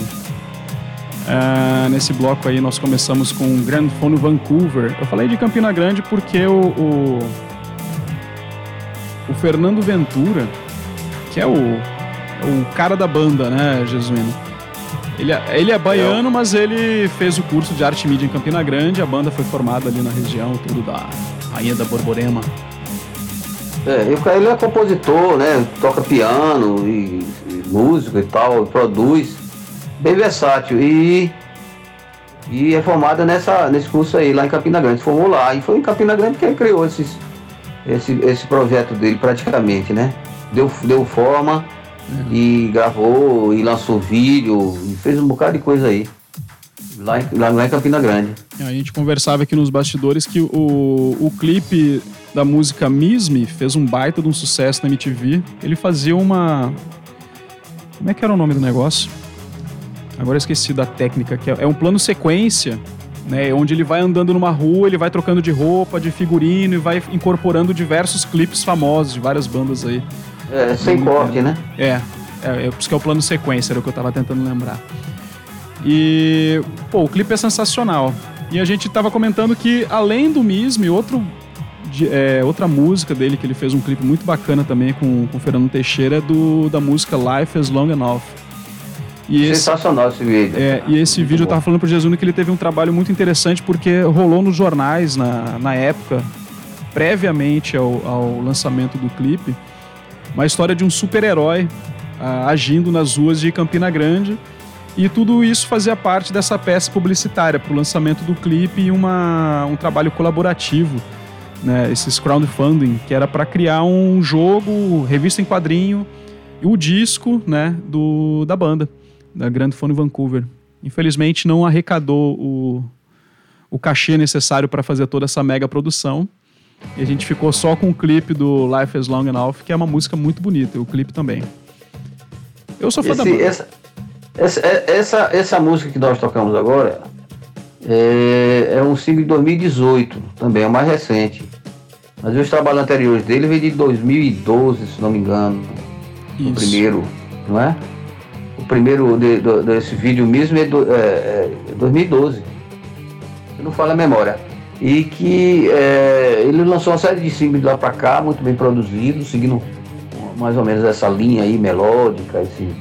Ah, nesse bloco aí nós começamos com o Grand Phone Vancouver. Eu falei de Campina Grande porque o, o, o Fernando Ventura, que é o, o cara da banda, né, Jesuíno? Ele, é- ele é baiano, mas ele fez o curso de arte e mídia em Campina Grande. A banda foi formada ali na região, tudo da Rainha da Borborema.
É, ele é compositor, né? Toca piano e, e música e tal, produz. Bem versátil. E, e é formada nessa, nesse curso aí, lá em Campina Grande. Formou lá. E foi em Campina Grande que ele criou esses, esse, esse projeto dele, praticamente, né? Deu, deu forma e gravou e lançou vídeo e fez um bocado de coisa aí. Lá em, lá, em Campina Grande.
A gente conversava aqui nos bastidores que o, o clipe da música Misme fez um baita de um sucesso na MTV. Ele fazia uma. Como é que era o nome do negócio? Agora eu esqueci da técnica, que é, é um plano sequência, né? Onde ele vai andando numa rua, ele vai trocando de roupa, de figurino e vai incorporando diversos clipes famosos de várias bandas aí.
É, sem corte, né?
É, é, é por isso que é o plano sequência, era o que eu tava tentando lembrar. E, pô, o clipe é sensacional. E a gente tava comentando que, além do Misme, outro, de- é, outra música dele, que ele fez um clipe muito bacana também com, com o Fernando Teixeira, é do, da música Life is Long Enough. E esse,
Sensacional esse vídeo.
é, e esse vídeo eu tava falando pro Jesus que ele teve um trabalho muito interessante porque rolou nos jornais na, na época, previamente ao, ao lançamento do clipe, uma história de um super-herói ah, agindo nas ruas de Campina Grande. E tudo isso fazia parte dessa peça publicitária para o lançamento do clipe e uma, um trabalho colaborativo, né, esses crowdfunding, que era para criar um jogo, revista em quadrinho e o disco né, do, da banda, da Grand Phone Vancouver. Infelizmente não arrecadou o, o cachê necessário para fazer toda essa mega produção. E a gente ficou só com o clipe do Life is Long Enough, que é uma música muito bonita, e o clipe também. Eu sou fã da
Esse-
banda.
essa, essa, essa, essa música que nós tocamos agora é, é um single de 2018, também é o mais recente. Mas os trabalhos anteriores dele veio de 2012, se não me engano. O
Isso.
primeiro, não é? O primeiro de- do- desse vídeo mesmo é, do, é, é 2012. Eu não falo a memória. E que é, ele lançou uma série de singles de lá pra cá, muito bem produzidos, seguindo mais ou menos essa linha aí melódica, esse de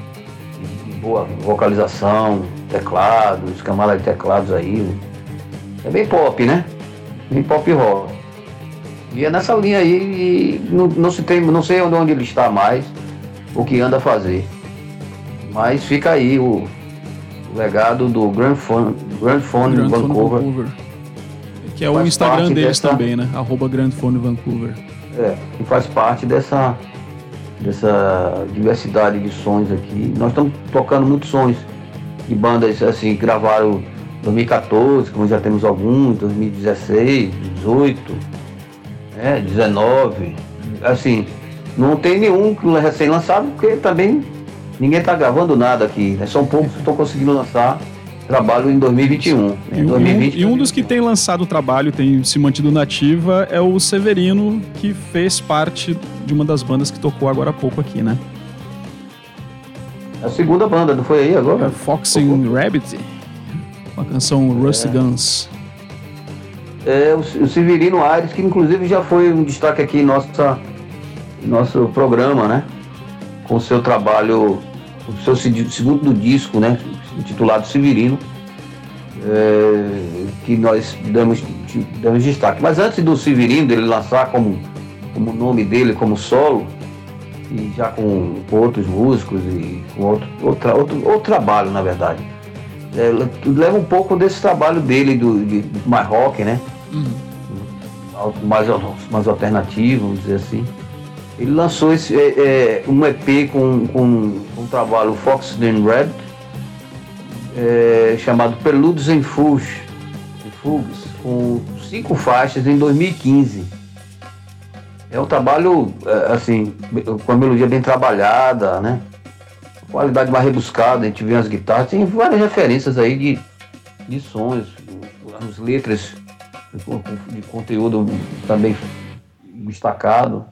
boa vocalização, teclados, camada de teclados aí. É bem pop, né? Bem pop rock. E é nessa linha aí e não, não se tem, não sei onde, ele está mais, o que anda a fazer. Mas fica aí o, o legado do Grand Phone, Grand Phone
Grand
Vancouver.
Vancouver. Que é o Instagram deles
dessa-
também, né? Arroba Grand Phone Vancouver.
É, que faz parte dessa, dessa diversidade de sons aqui. Nós estamos tocando muitos sons de bandas assim, que gravaram em 2014, como já temos alguns, 2016, 18, né, 19. Assim, não tem nenhum que é recém-lançado, porque também ninguém está gravando nada aqui. Né? São poucos que estão conseguindo lançar trabalho em 2021. né?
E, um-
2020,
e um dos que tem lançado o trabalho, tem se mantido nativa, é o Severino, que fez parte de uma das bandas que tocou agora há pouco aqui, né?
A segunda banda, não foi aí
É
agora?
Foxing Rabbit. com a canção Rusty Guns.
É, o, o Severino Aires, que inclusive já foi um destaque aqui em nossa, em nosso programa, né? Com o seu trabalho, o seu se- segundo disco, né? Intitulado Severino, é, que nós damos, damos destaque. Mas antes do Severino, dele lançar como, como nome dele, como solo, e já com, com outros músicos e com outro, outra, outro, outro trabalho, na verdade. É, leva um pouco desse trabalho dele, do, de, mais rock, né? Algo mais, mais alternativo, vamos dizer assim. Ele lançou esse, é, é, um EP com, com, com o trabalho Fox and Red, é, chamado Peludos em Fugs, com cinco faixas em 2015. É um trabalho, é, assim, com a melodia bem trabalhada, né? Qualidade mais rebuscada, a gente vê as guitarras, tem várias referências aí de, de sons, as letras de conteúdo também destacado.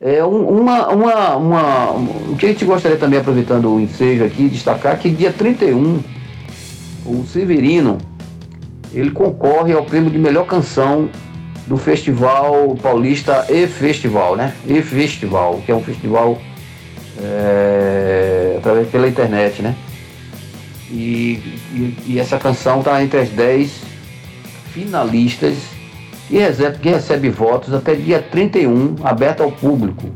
É um- uma, uma, uma, o que a gente gostaria também, aproveitando o ensejo aqui, destacar que dia 31, o Severino, ele concorre ao prêmio de melhor canção do Festival Paulista E Festival, né? E Festival, que é um festival é, através pela internet, né? E, e, e essa canção está entre as 10 finalistas que recebe, que recebe votos até dia 31, aberto ao público.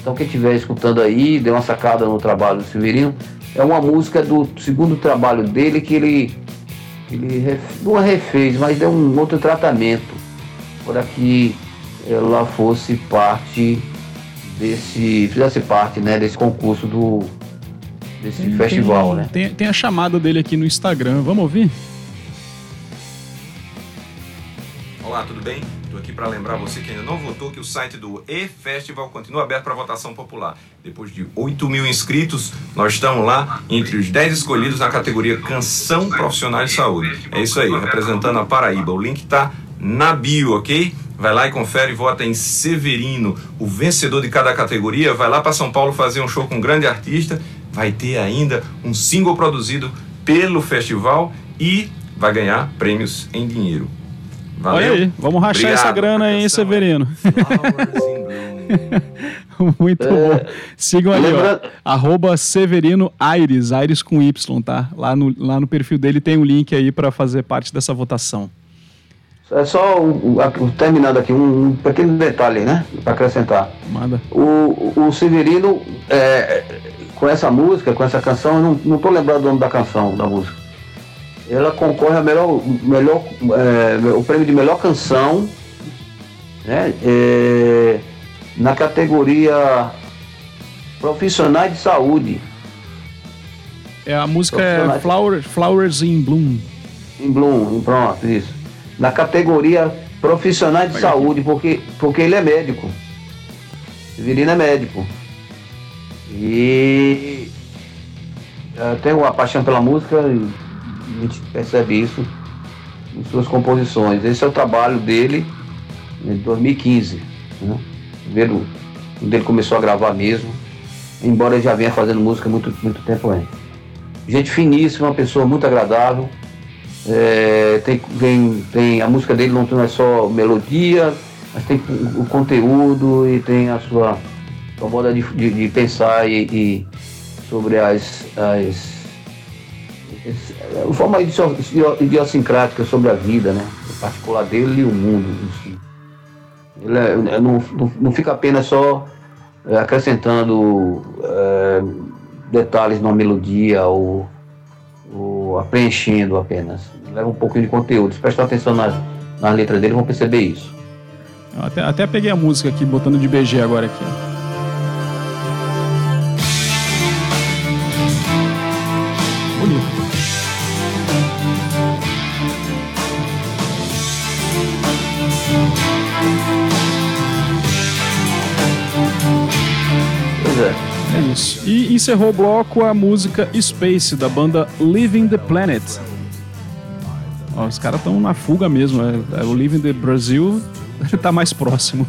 Então quem estiver escutando aí, dê uma sacada no trabalho do Severino, é uma música do segundo trabalho dele que ele, ele não refez, mas deu um outro tratamento para que ela fosse parte desse. fizesse parte né, desse concurso do. desse
Tem-
festival,
tem,
né?
Tem, tem a chamada dele aqui no Instagram. Vamos ouvir?
Olá, tudo bem? Estou aqui para lembrar você que ainda não votou que o site do E-Festival continua aberto para votação popular. Depois de 8 mil inscritos, nós estamos lá entre os 10 escolhidos na categoria Canção Profissional de Saúde. É isso aí, representando a Paraíba. O link está na bio, ok? Vai lá e confere e vota em Severino, o vencedor de cada categoria. Vai lá para São Paulo fazer um show com um grande artista. Vai ter ainda um single produzido pelo festival e vai ganhar prêmios em dinheiro. Valeu.
Olha aí, vamos rachar
Obrigado.
essa grana aí, Severino. Muito
É,
bom. Sigam ali, ó.
lembra-
Arroba Severino Aires, Aires com Y, tá? Lá no, lá no perfil dele tem um link aí pra fazer parte dessa votação.
É só o- o- a- terminando aqui um, um pequeno detalhe, né? Para acrescentar.
Manda.
O, o Severino, é, com essa música, com essa canção, eu não, não tô lembrado do nome da canção, da música. Ela concorre ao melhor, melhor, é, o prêmio de melhor canção, né? É, na categoria profissionais de saúde,
É, a música é. Flower, Flowers in Bloom.
em Bloom, pronto, isso. Na categoria profissionais de
Olha aqui.
saúde, porque, porque ele é médico. Severino é médico. E eu tenho uma paixão pela música e a gente percebe isso em suas composições. Esse é o trabalho dele em 2015. Né? Primeiro, quando ele começou a gravar mesmo, embora ele já venha fazendo música muito, muito tempo antes. Gente finíssima, uma pessoa muito agradável. É, tem, tem, tem, a música dele não é só melodia, mas tem o, conteúdo e tem a sua, sua moda de, de, de pensar e, e sobre as, as forma idio- idiosincrática sobre a vida, né? O particular dele e o mundo si. Ele é- é- não, não, fica apenas só é, acrescentando é, detalhes numa melodia ou, ou apenas. Leva um pouquinho de conteúdo. Se prestar atenção nas, nas letras dele, vão perceber isso.
Até, até peguei a música aqui, botando de BG agora aqui. E encerrou o bloco a música Space, da banda Living the Planet. Ó, os caras estão na fuga mesmo. É, é o Living the Brasil tá mais próximo.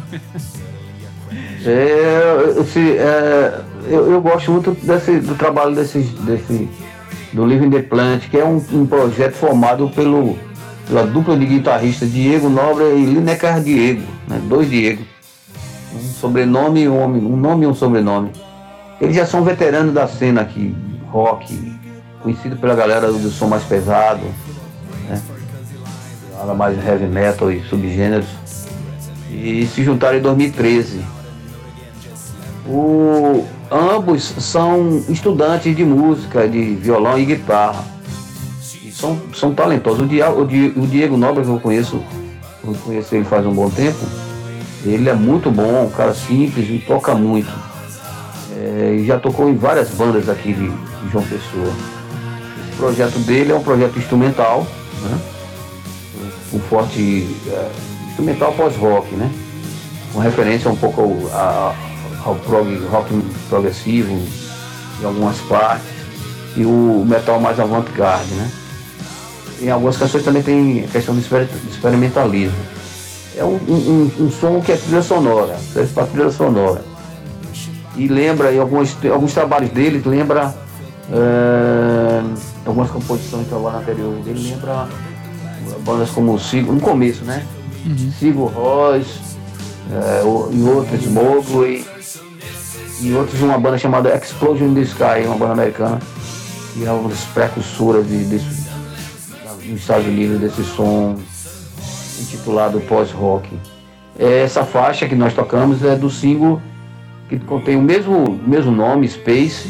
É, é, eu, eu gosto muito desse, do trabalho desse, do Living the Plant, que é um, um projeto formado pelo, pela dupla de guitarristas Diego Nobre e Lineker Diego, né? dois Diego. Um sobrenome e um, um nome e um sobrenome. Eles já são veteranos da cena aqui, rock, conhecido pela galera do som mais pesado, né? Fala mais heavy metal e subgêneros. E se juntaram em 2013. O, ambos são estudantes de música, de violão e guitarra. E são, são talentosos. O, Dia- o o Diego Nobre, que eu conheço, eu conheço ele faz um bom tempo, ele é muito bom, um cara simples e toca muito. É, e já tocou em várias bandas aqui de, de João Pessoa. Esse projeto dele é um projeto instrumental, né? um forte é, instrumental pós-rock, né? Com referência um pouco ao, a- ao prog, rock progressivo em algumas partes e o metal mais avant-garde, né? Em algumas canções também tem a questão do exper- do experimentalismo. É um- um- um som que é trilha sonora, serve para trilha sonora. E lembra, em alguns, alguns trabalhos dele, lembra é, algumas composições do trabalho anterior dele, lembra bandas como o Sigo, no começo, né? Sigo Ross, é, e outros, Mowgli, e outros, uma banda chamada Explosion in the Sky, uma banda americana, que é uma das precursoras de, desse, nos Estados Unidos desse som intitulado pós-rock. Essa faixa que nós tocamos é do single que contém o mesmo, mesmo nome, Space,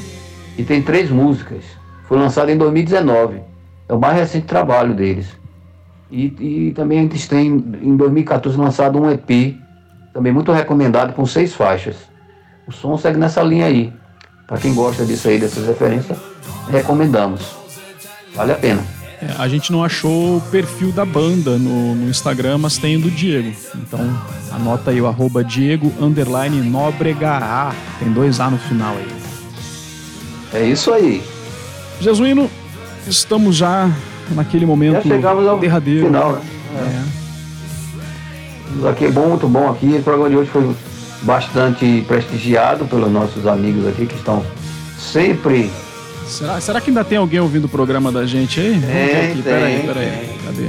e tem três músicas. Foi lançado em 2019. É o mais recente trabalho deles. E, e também eles têm, em 2014, lançado um EP, também muito recomendado, com seis faixas. O som segue nessa linha aí. Para quem gosta disso aí, dessas referências, recomendamos. Vale a pena.
É, a gente não achou o perfil da banda no, no Instagram, mas tem o do Diego. Então anota aí o arroba Diego underline Nóbrega. Tem dois A no final aí.
É isso aí.
Jesuíno, estamos já naquele momento
Já chegamos ao
derradeiro.
final, né?
É.
Aqui é bom, muito bom aqui. O programa de hoje foi bastante prestigiado pelos nossos amigos aqui que estão sempre.
Será, será que ainda tem alguém ouvindo o programa da gente aí? Vamos ver
Tem,
aqui. Peraí,
tem,
peraí. Cadê?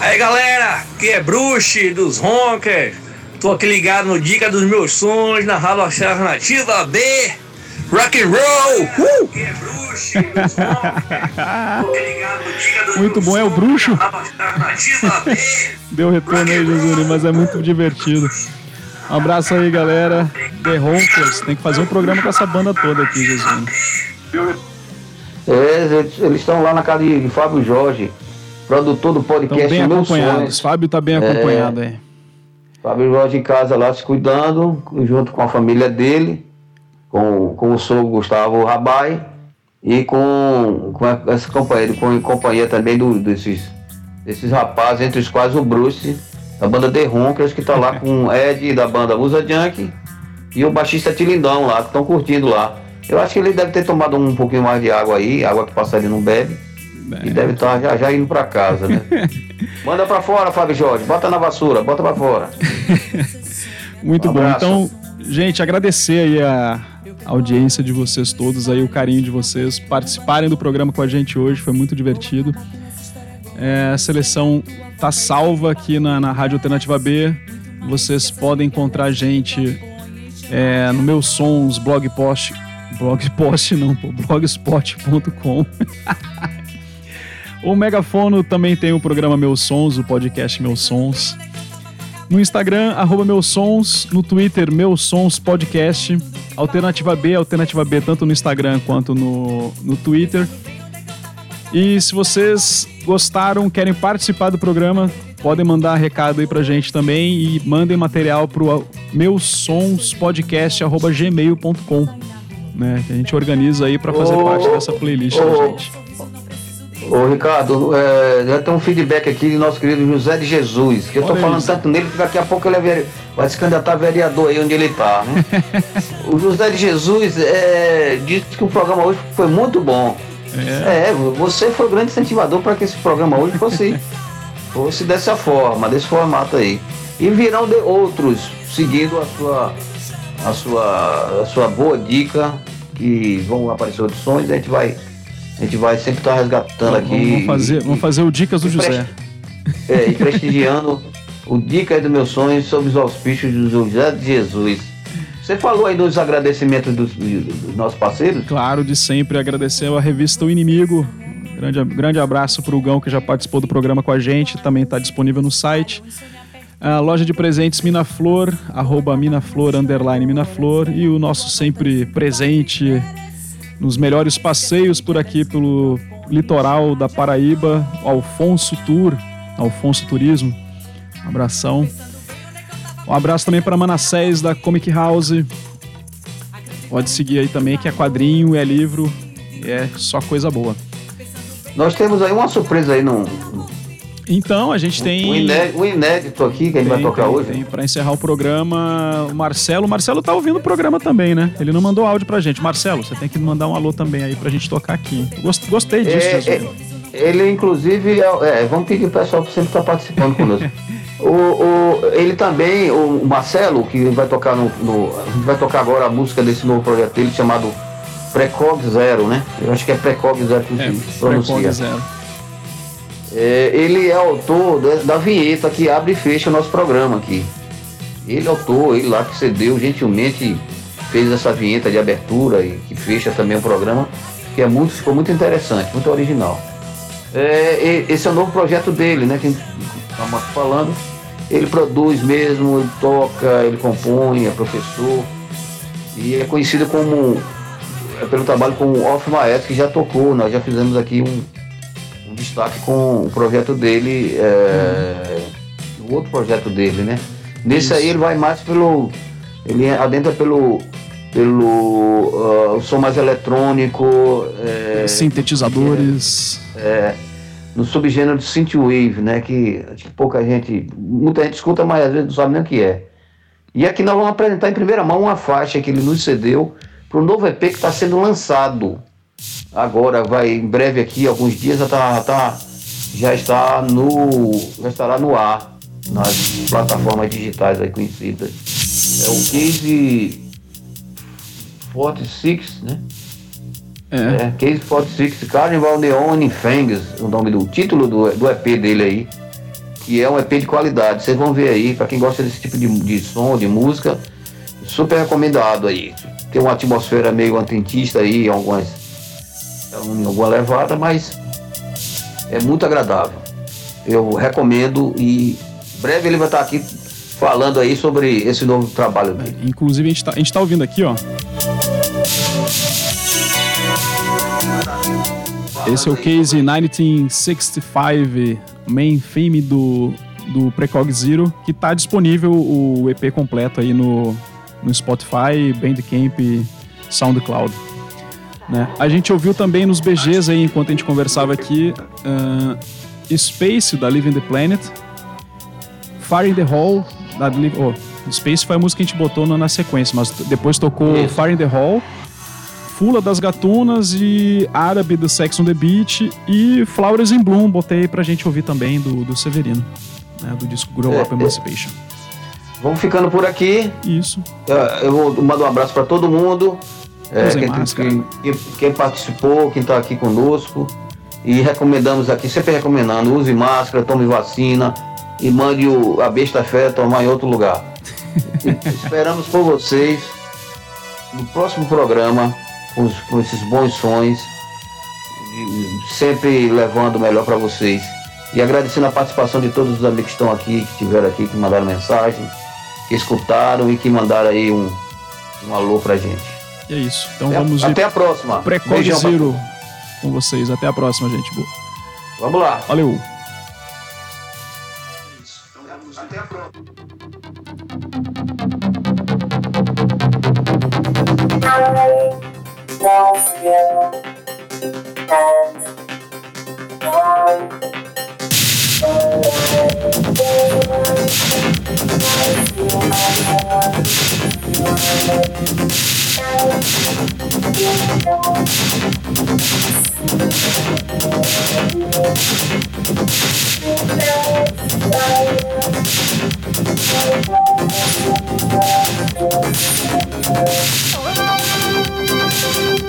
Aí galera, aqui é Bruce dos Ronkers. Tô aqui ligado no Dica dos Meus Sons, na Rádio Alternativa B. Rock and roll! Uh! Aqui é aqui ligado no Dica dos
Muito bom, é o bruxo. Deu retorno aí, Jesuíno, mas é muito divertido. Um abraço aí, galera. The Ronkers. Tem que fazer um programa com essa banda toda aqui, Jesuíno.
É, eles- estão lá na casa de, Fábio Jorge, produtor do
Estão
podcast
bem
Meus
acompanhados.
Sonhos.
Fábio tá bem
É.
acompanhado aí.
Fábio Jorge em casa lá se cuidando, junto com a família dele, com, com o sogro Gustavo Rabai e com, com essa companhia, com companhia também do- desses, desses rapazes, entre os quais o Bruce, da banda The Ronkers, que tá lá com o Ed da banda Usa Junk e o baixista Tilindão lá, que estão curtindo lá. Eu acho que ele deve ter tomado um pouquinho mais de água aí, água que passarinho não bebe. E deve estar já, já indo pra casa, né? Manda pra fora, Fábio Jorge. Bota na vassoura, bota pra fora.
Muito
Um
bom. Então, gente, agradecer aí a audiência de vocês todos, aí o carinho de vocês, participarem do programa com a gente hoje, foi muito divertido. É, a seleção tá salva aqui na, na Rádio Alternativa B. Vocês podem encontrar a gente é, no meus sons, blog post, blog post não, blogspot.com. O Megafono também tem o programa Meus Sons, o podcast Meus Sons. No Instagram, arroba Meus Sons. No Twitter, Meus Sons Podcast. Alternativa B, Alternativa B, tanto no Instagram quanto no, no Twitter. E se vocês gostaram, querem participar do programa, podem mandar recado aí pra gente também e mandem material pro meusonspodcast.gmail.com né? A gente organiza aí pra fazer
Ô,
parte dessa playlist
ô,
da gente.
Ô Ricardo, é, já tem um feedback aqui do nosso querido José de Jesus, que eu tô falando
isso.
tanto nele que daqui a pouco ele é vere- vai se candidatar a vereador aí onde ele tá, né? o José de Jesus é, disse que o programa hoje foi muito bom. É, você foi o grande incentivador para que esse programa hoje fosse, fosse dessa forma, desse formato aí. E virão de outros, seguindo a sua, a sua, a sua boa dica, que vão aparecer outros sons, a gente vai A gente vai sempre estar resgatando aqui.
Vamos, fazer,
e-
vamos fazer o Dicas do José.
É, e prestigiando o Dica dos Meus Sonhos sob os auspícios do José de Jesus. Você falou aí dos agradecimentos dos, dos nossos parceiros?
Claro, de sempre agradecer a revista O Inimigo. Grande, grande abraço pro Gão que já participou do programa com a gente, também está disponível no site. A loja de presentes Minaflor, arroba Minaflor, underline Minaflor, e o nosso sempre presente nos melhores passeios por aqui pelo litoral da Paraíba, o Alfonso Tour, Alfonso Turismo. Um abração. Um abraço também para Manassés da Comic House. Pode seguir aí também, que é quadrinho, é livro, é só coisa boa.
Nós temos aí uma surpresa aí no.
Então, a gente tem.
Um inédito, um inédito aqui que a gente vai tocar
tem,
hoje.
tem. Pra encerrar o programa, o Marcelo. O Marcelo tá ouvindo o programa também, né? Ele não mandou áudio pra gente. Marcelo, você tem que mandar um alô também aí pra gente tocar aqui. Gost- Gostei disso,
É, é, ele, inclusive, é, é, vamos pedir pro pessoal que sempre está participando conosco. O, o- ele também, o Marcelo, que vai tocar no, no- A gente vai tocar agora a música desse novo projeto dele chamado Precog Zero, né? Eu acho que é Precog Zero que
É,
se pronuncia.
Zero.
É, ele é autor da, da vinheta que abre e fecha o nosso programa aqui. Ele é autor, ele lá que cedeu gentilmente fez essa vinheta de abertura e que fecha também o programa, que é muito, ficou muito interessante, muito original. É, esse é o novo projeto dele, né? Que estamos falando. Ele produz mesmo, ele toca, ele compõe, é professor. E é conhecido como é pelo trabalho com o Off Maestro, que já tocou, nós já fizemos aqui um, um destaque com o projeto dele, é, o outro projeto dele, né? Nesse aí ele vai mais pelo. Ele adentra pelo. pelo o som mais eletrônico. é,
Sintetizadores.
é, no subgênero de synthwave, né? Que que pouca gente, muita gente escuta, mas às vezes não sabe nem o que é. E aqui nós vamos apresentar em primeira mão uma faixa que ele nos cedeu para o novo EP que está sendo lançado. Agora vai em breve aqui, alguns dias já, tá, tá- já está no já estará no ar nas plataformas digitais aí conhecidas. É o Case 46, né? É, Case 46, Carnival Neon in Fangs, o nome do título do, do EP dele aí, que é um EP de qualidade. Vocês vão ver aí, para quem gosta desse tipo de, de som, de música, super recomendado aí. Tem uma atmosfera meio antentista aí, algumas, alguma levada, mas é muito agradável. Eu recomendo e breve ele vai estar aqui falando aí sobre esse novo trabalho dele.
Inclusive, a gente, tá, a gente tá ouvindo aqui, ó. Esse é o Case 1965 Main Theme do, do Precog Zero, que tá disponível o EP completo aí no, no Spotify, Bandcamp e SoundCloud. Né? A gente ouviu também nos BGs aí, enquanto a gente conversava aqui, ah, Space, da Living the Planet, Fire in the Hall, da oh, Space foi a música que a gente botou na, na sequência, mas depois tocou
Isso.
Fire in the Hall, Fula das Gatunas e Árabe do Sex on the Beach e Flowers in Bloom, botei pra gente ouvir também do, do Severino, né, do disco Grow
É,
Up
é.
Emancipation.
Vamos ficando por aqui.
Isso.
É, Eu vou mandar um abraço para todo mundo. É, quem,
máscara.
quem- quem- quem participou, quem está aqui conosco. E recomendamos aqui, sempre recomendando, use máscara, tome vacina e mande o, a besta fé tomar em outro lugar. Esperamos por vocês no próximo programa, com, os- com esses bons sons, e sempre levando o melhor para vocês. E agradecendo a participação de todos os amigos que estão aqui, que estiveram aqui, que mandaram mensagem, que escutaram e que mandaram aí um, um alô pra gente.
E é isso. Então
Até-
vamos
até a próxima.
Precog
Beijão pra
Zero com vocês. Até a próxima, gente. Boa.
Vamos lá.
Valeu.
Até a próxima.
tells you.
and Oh, Oh,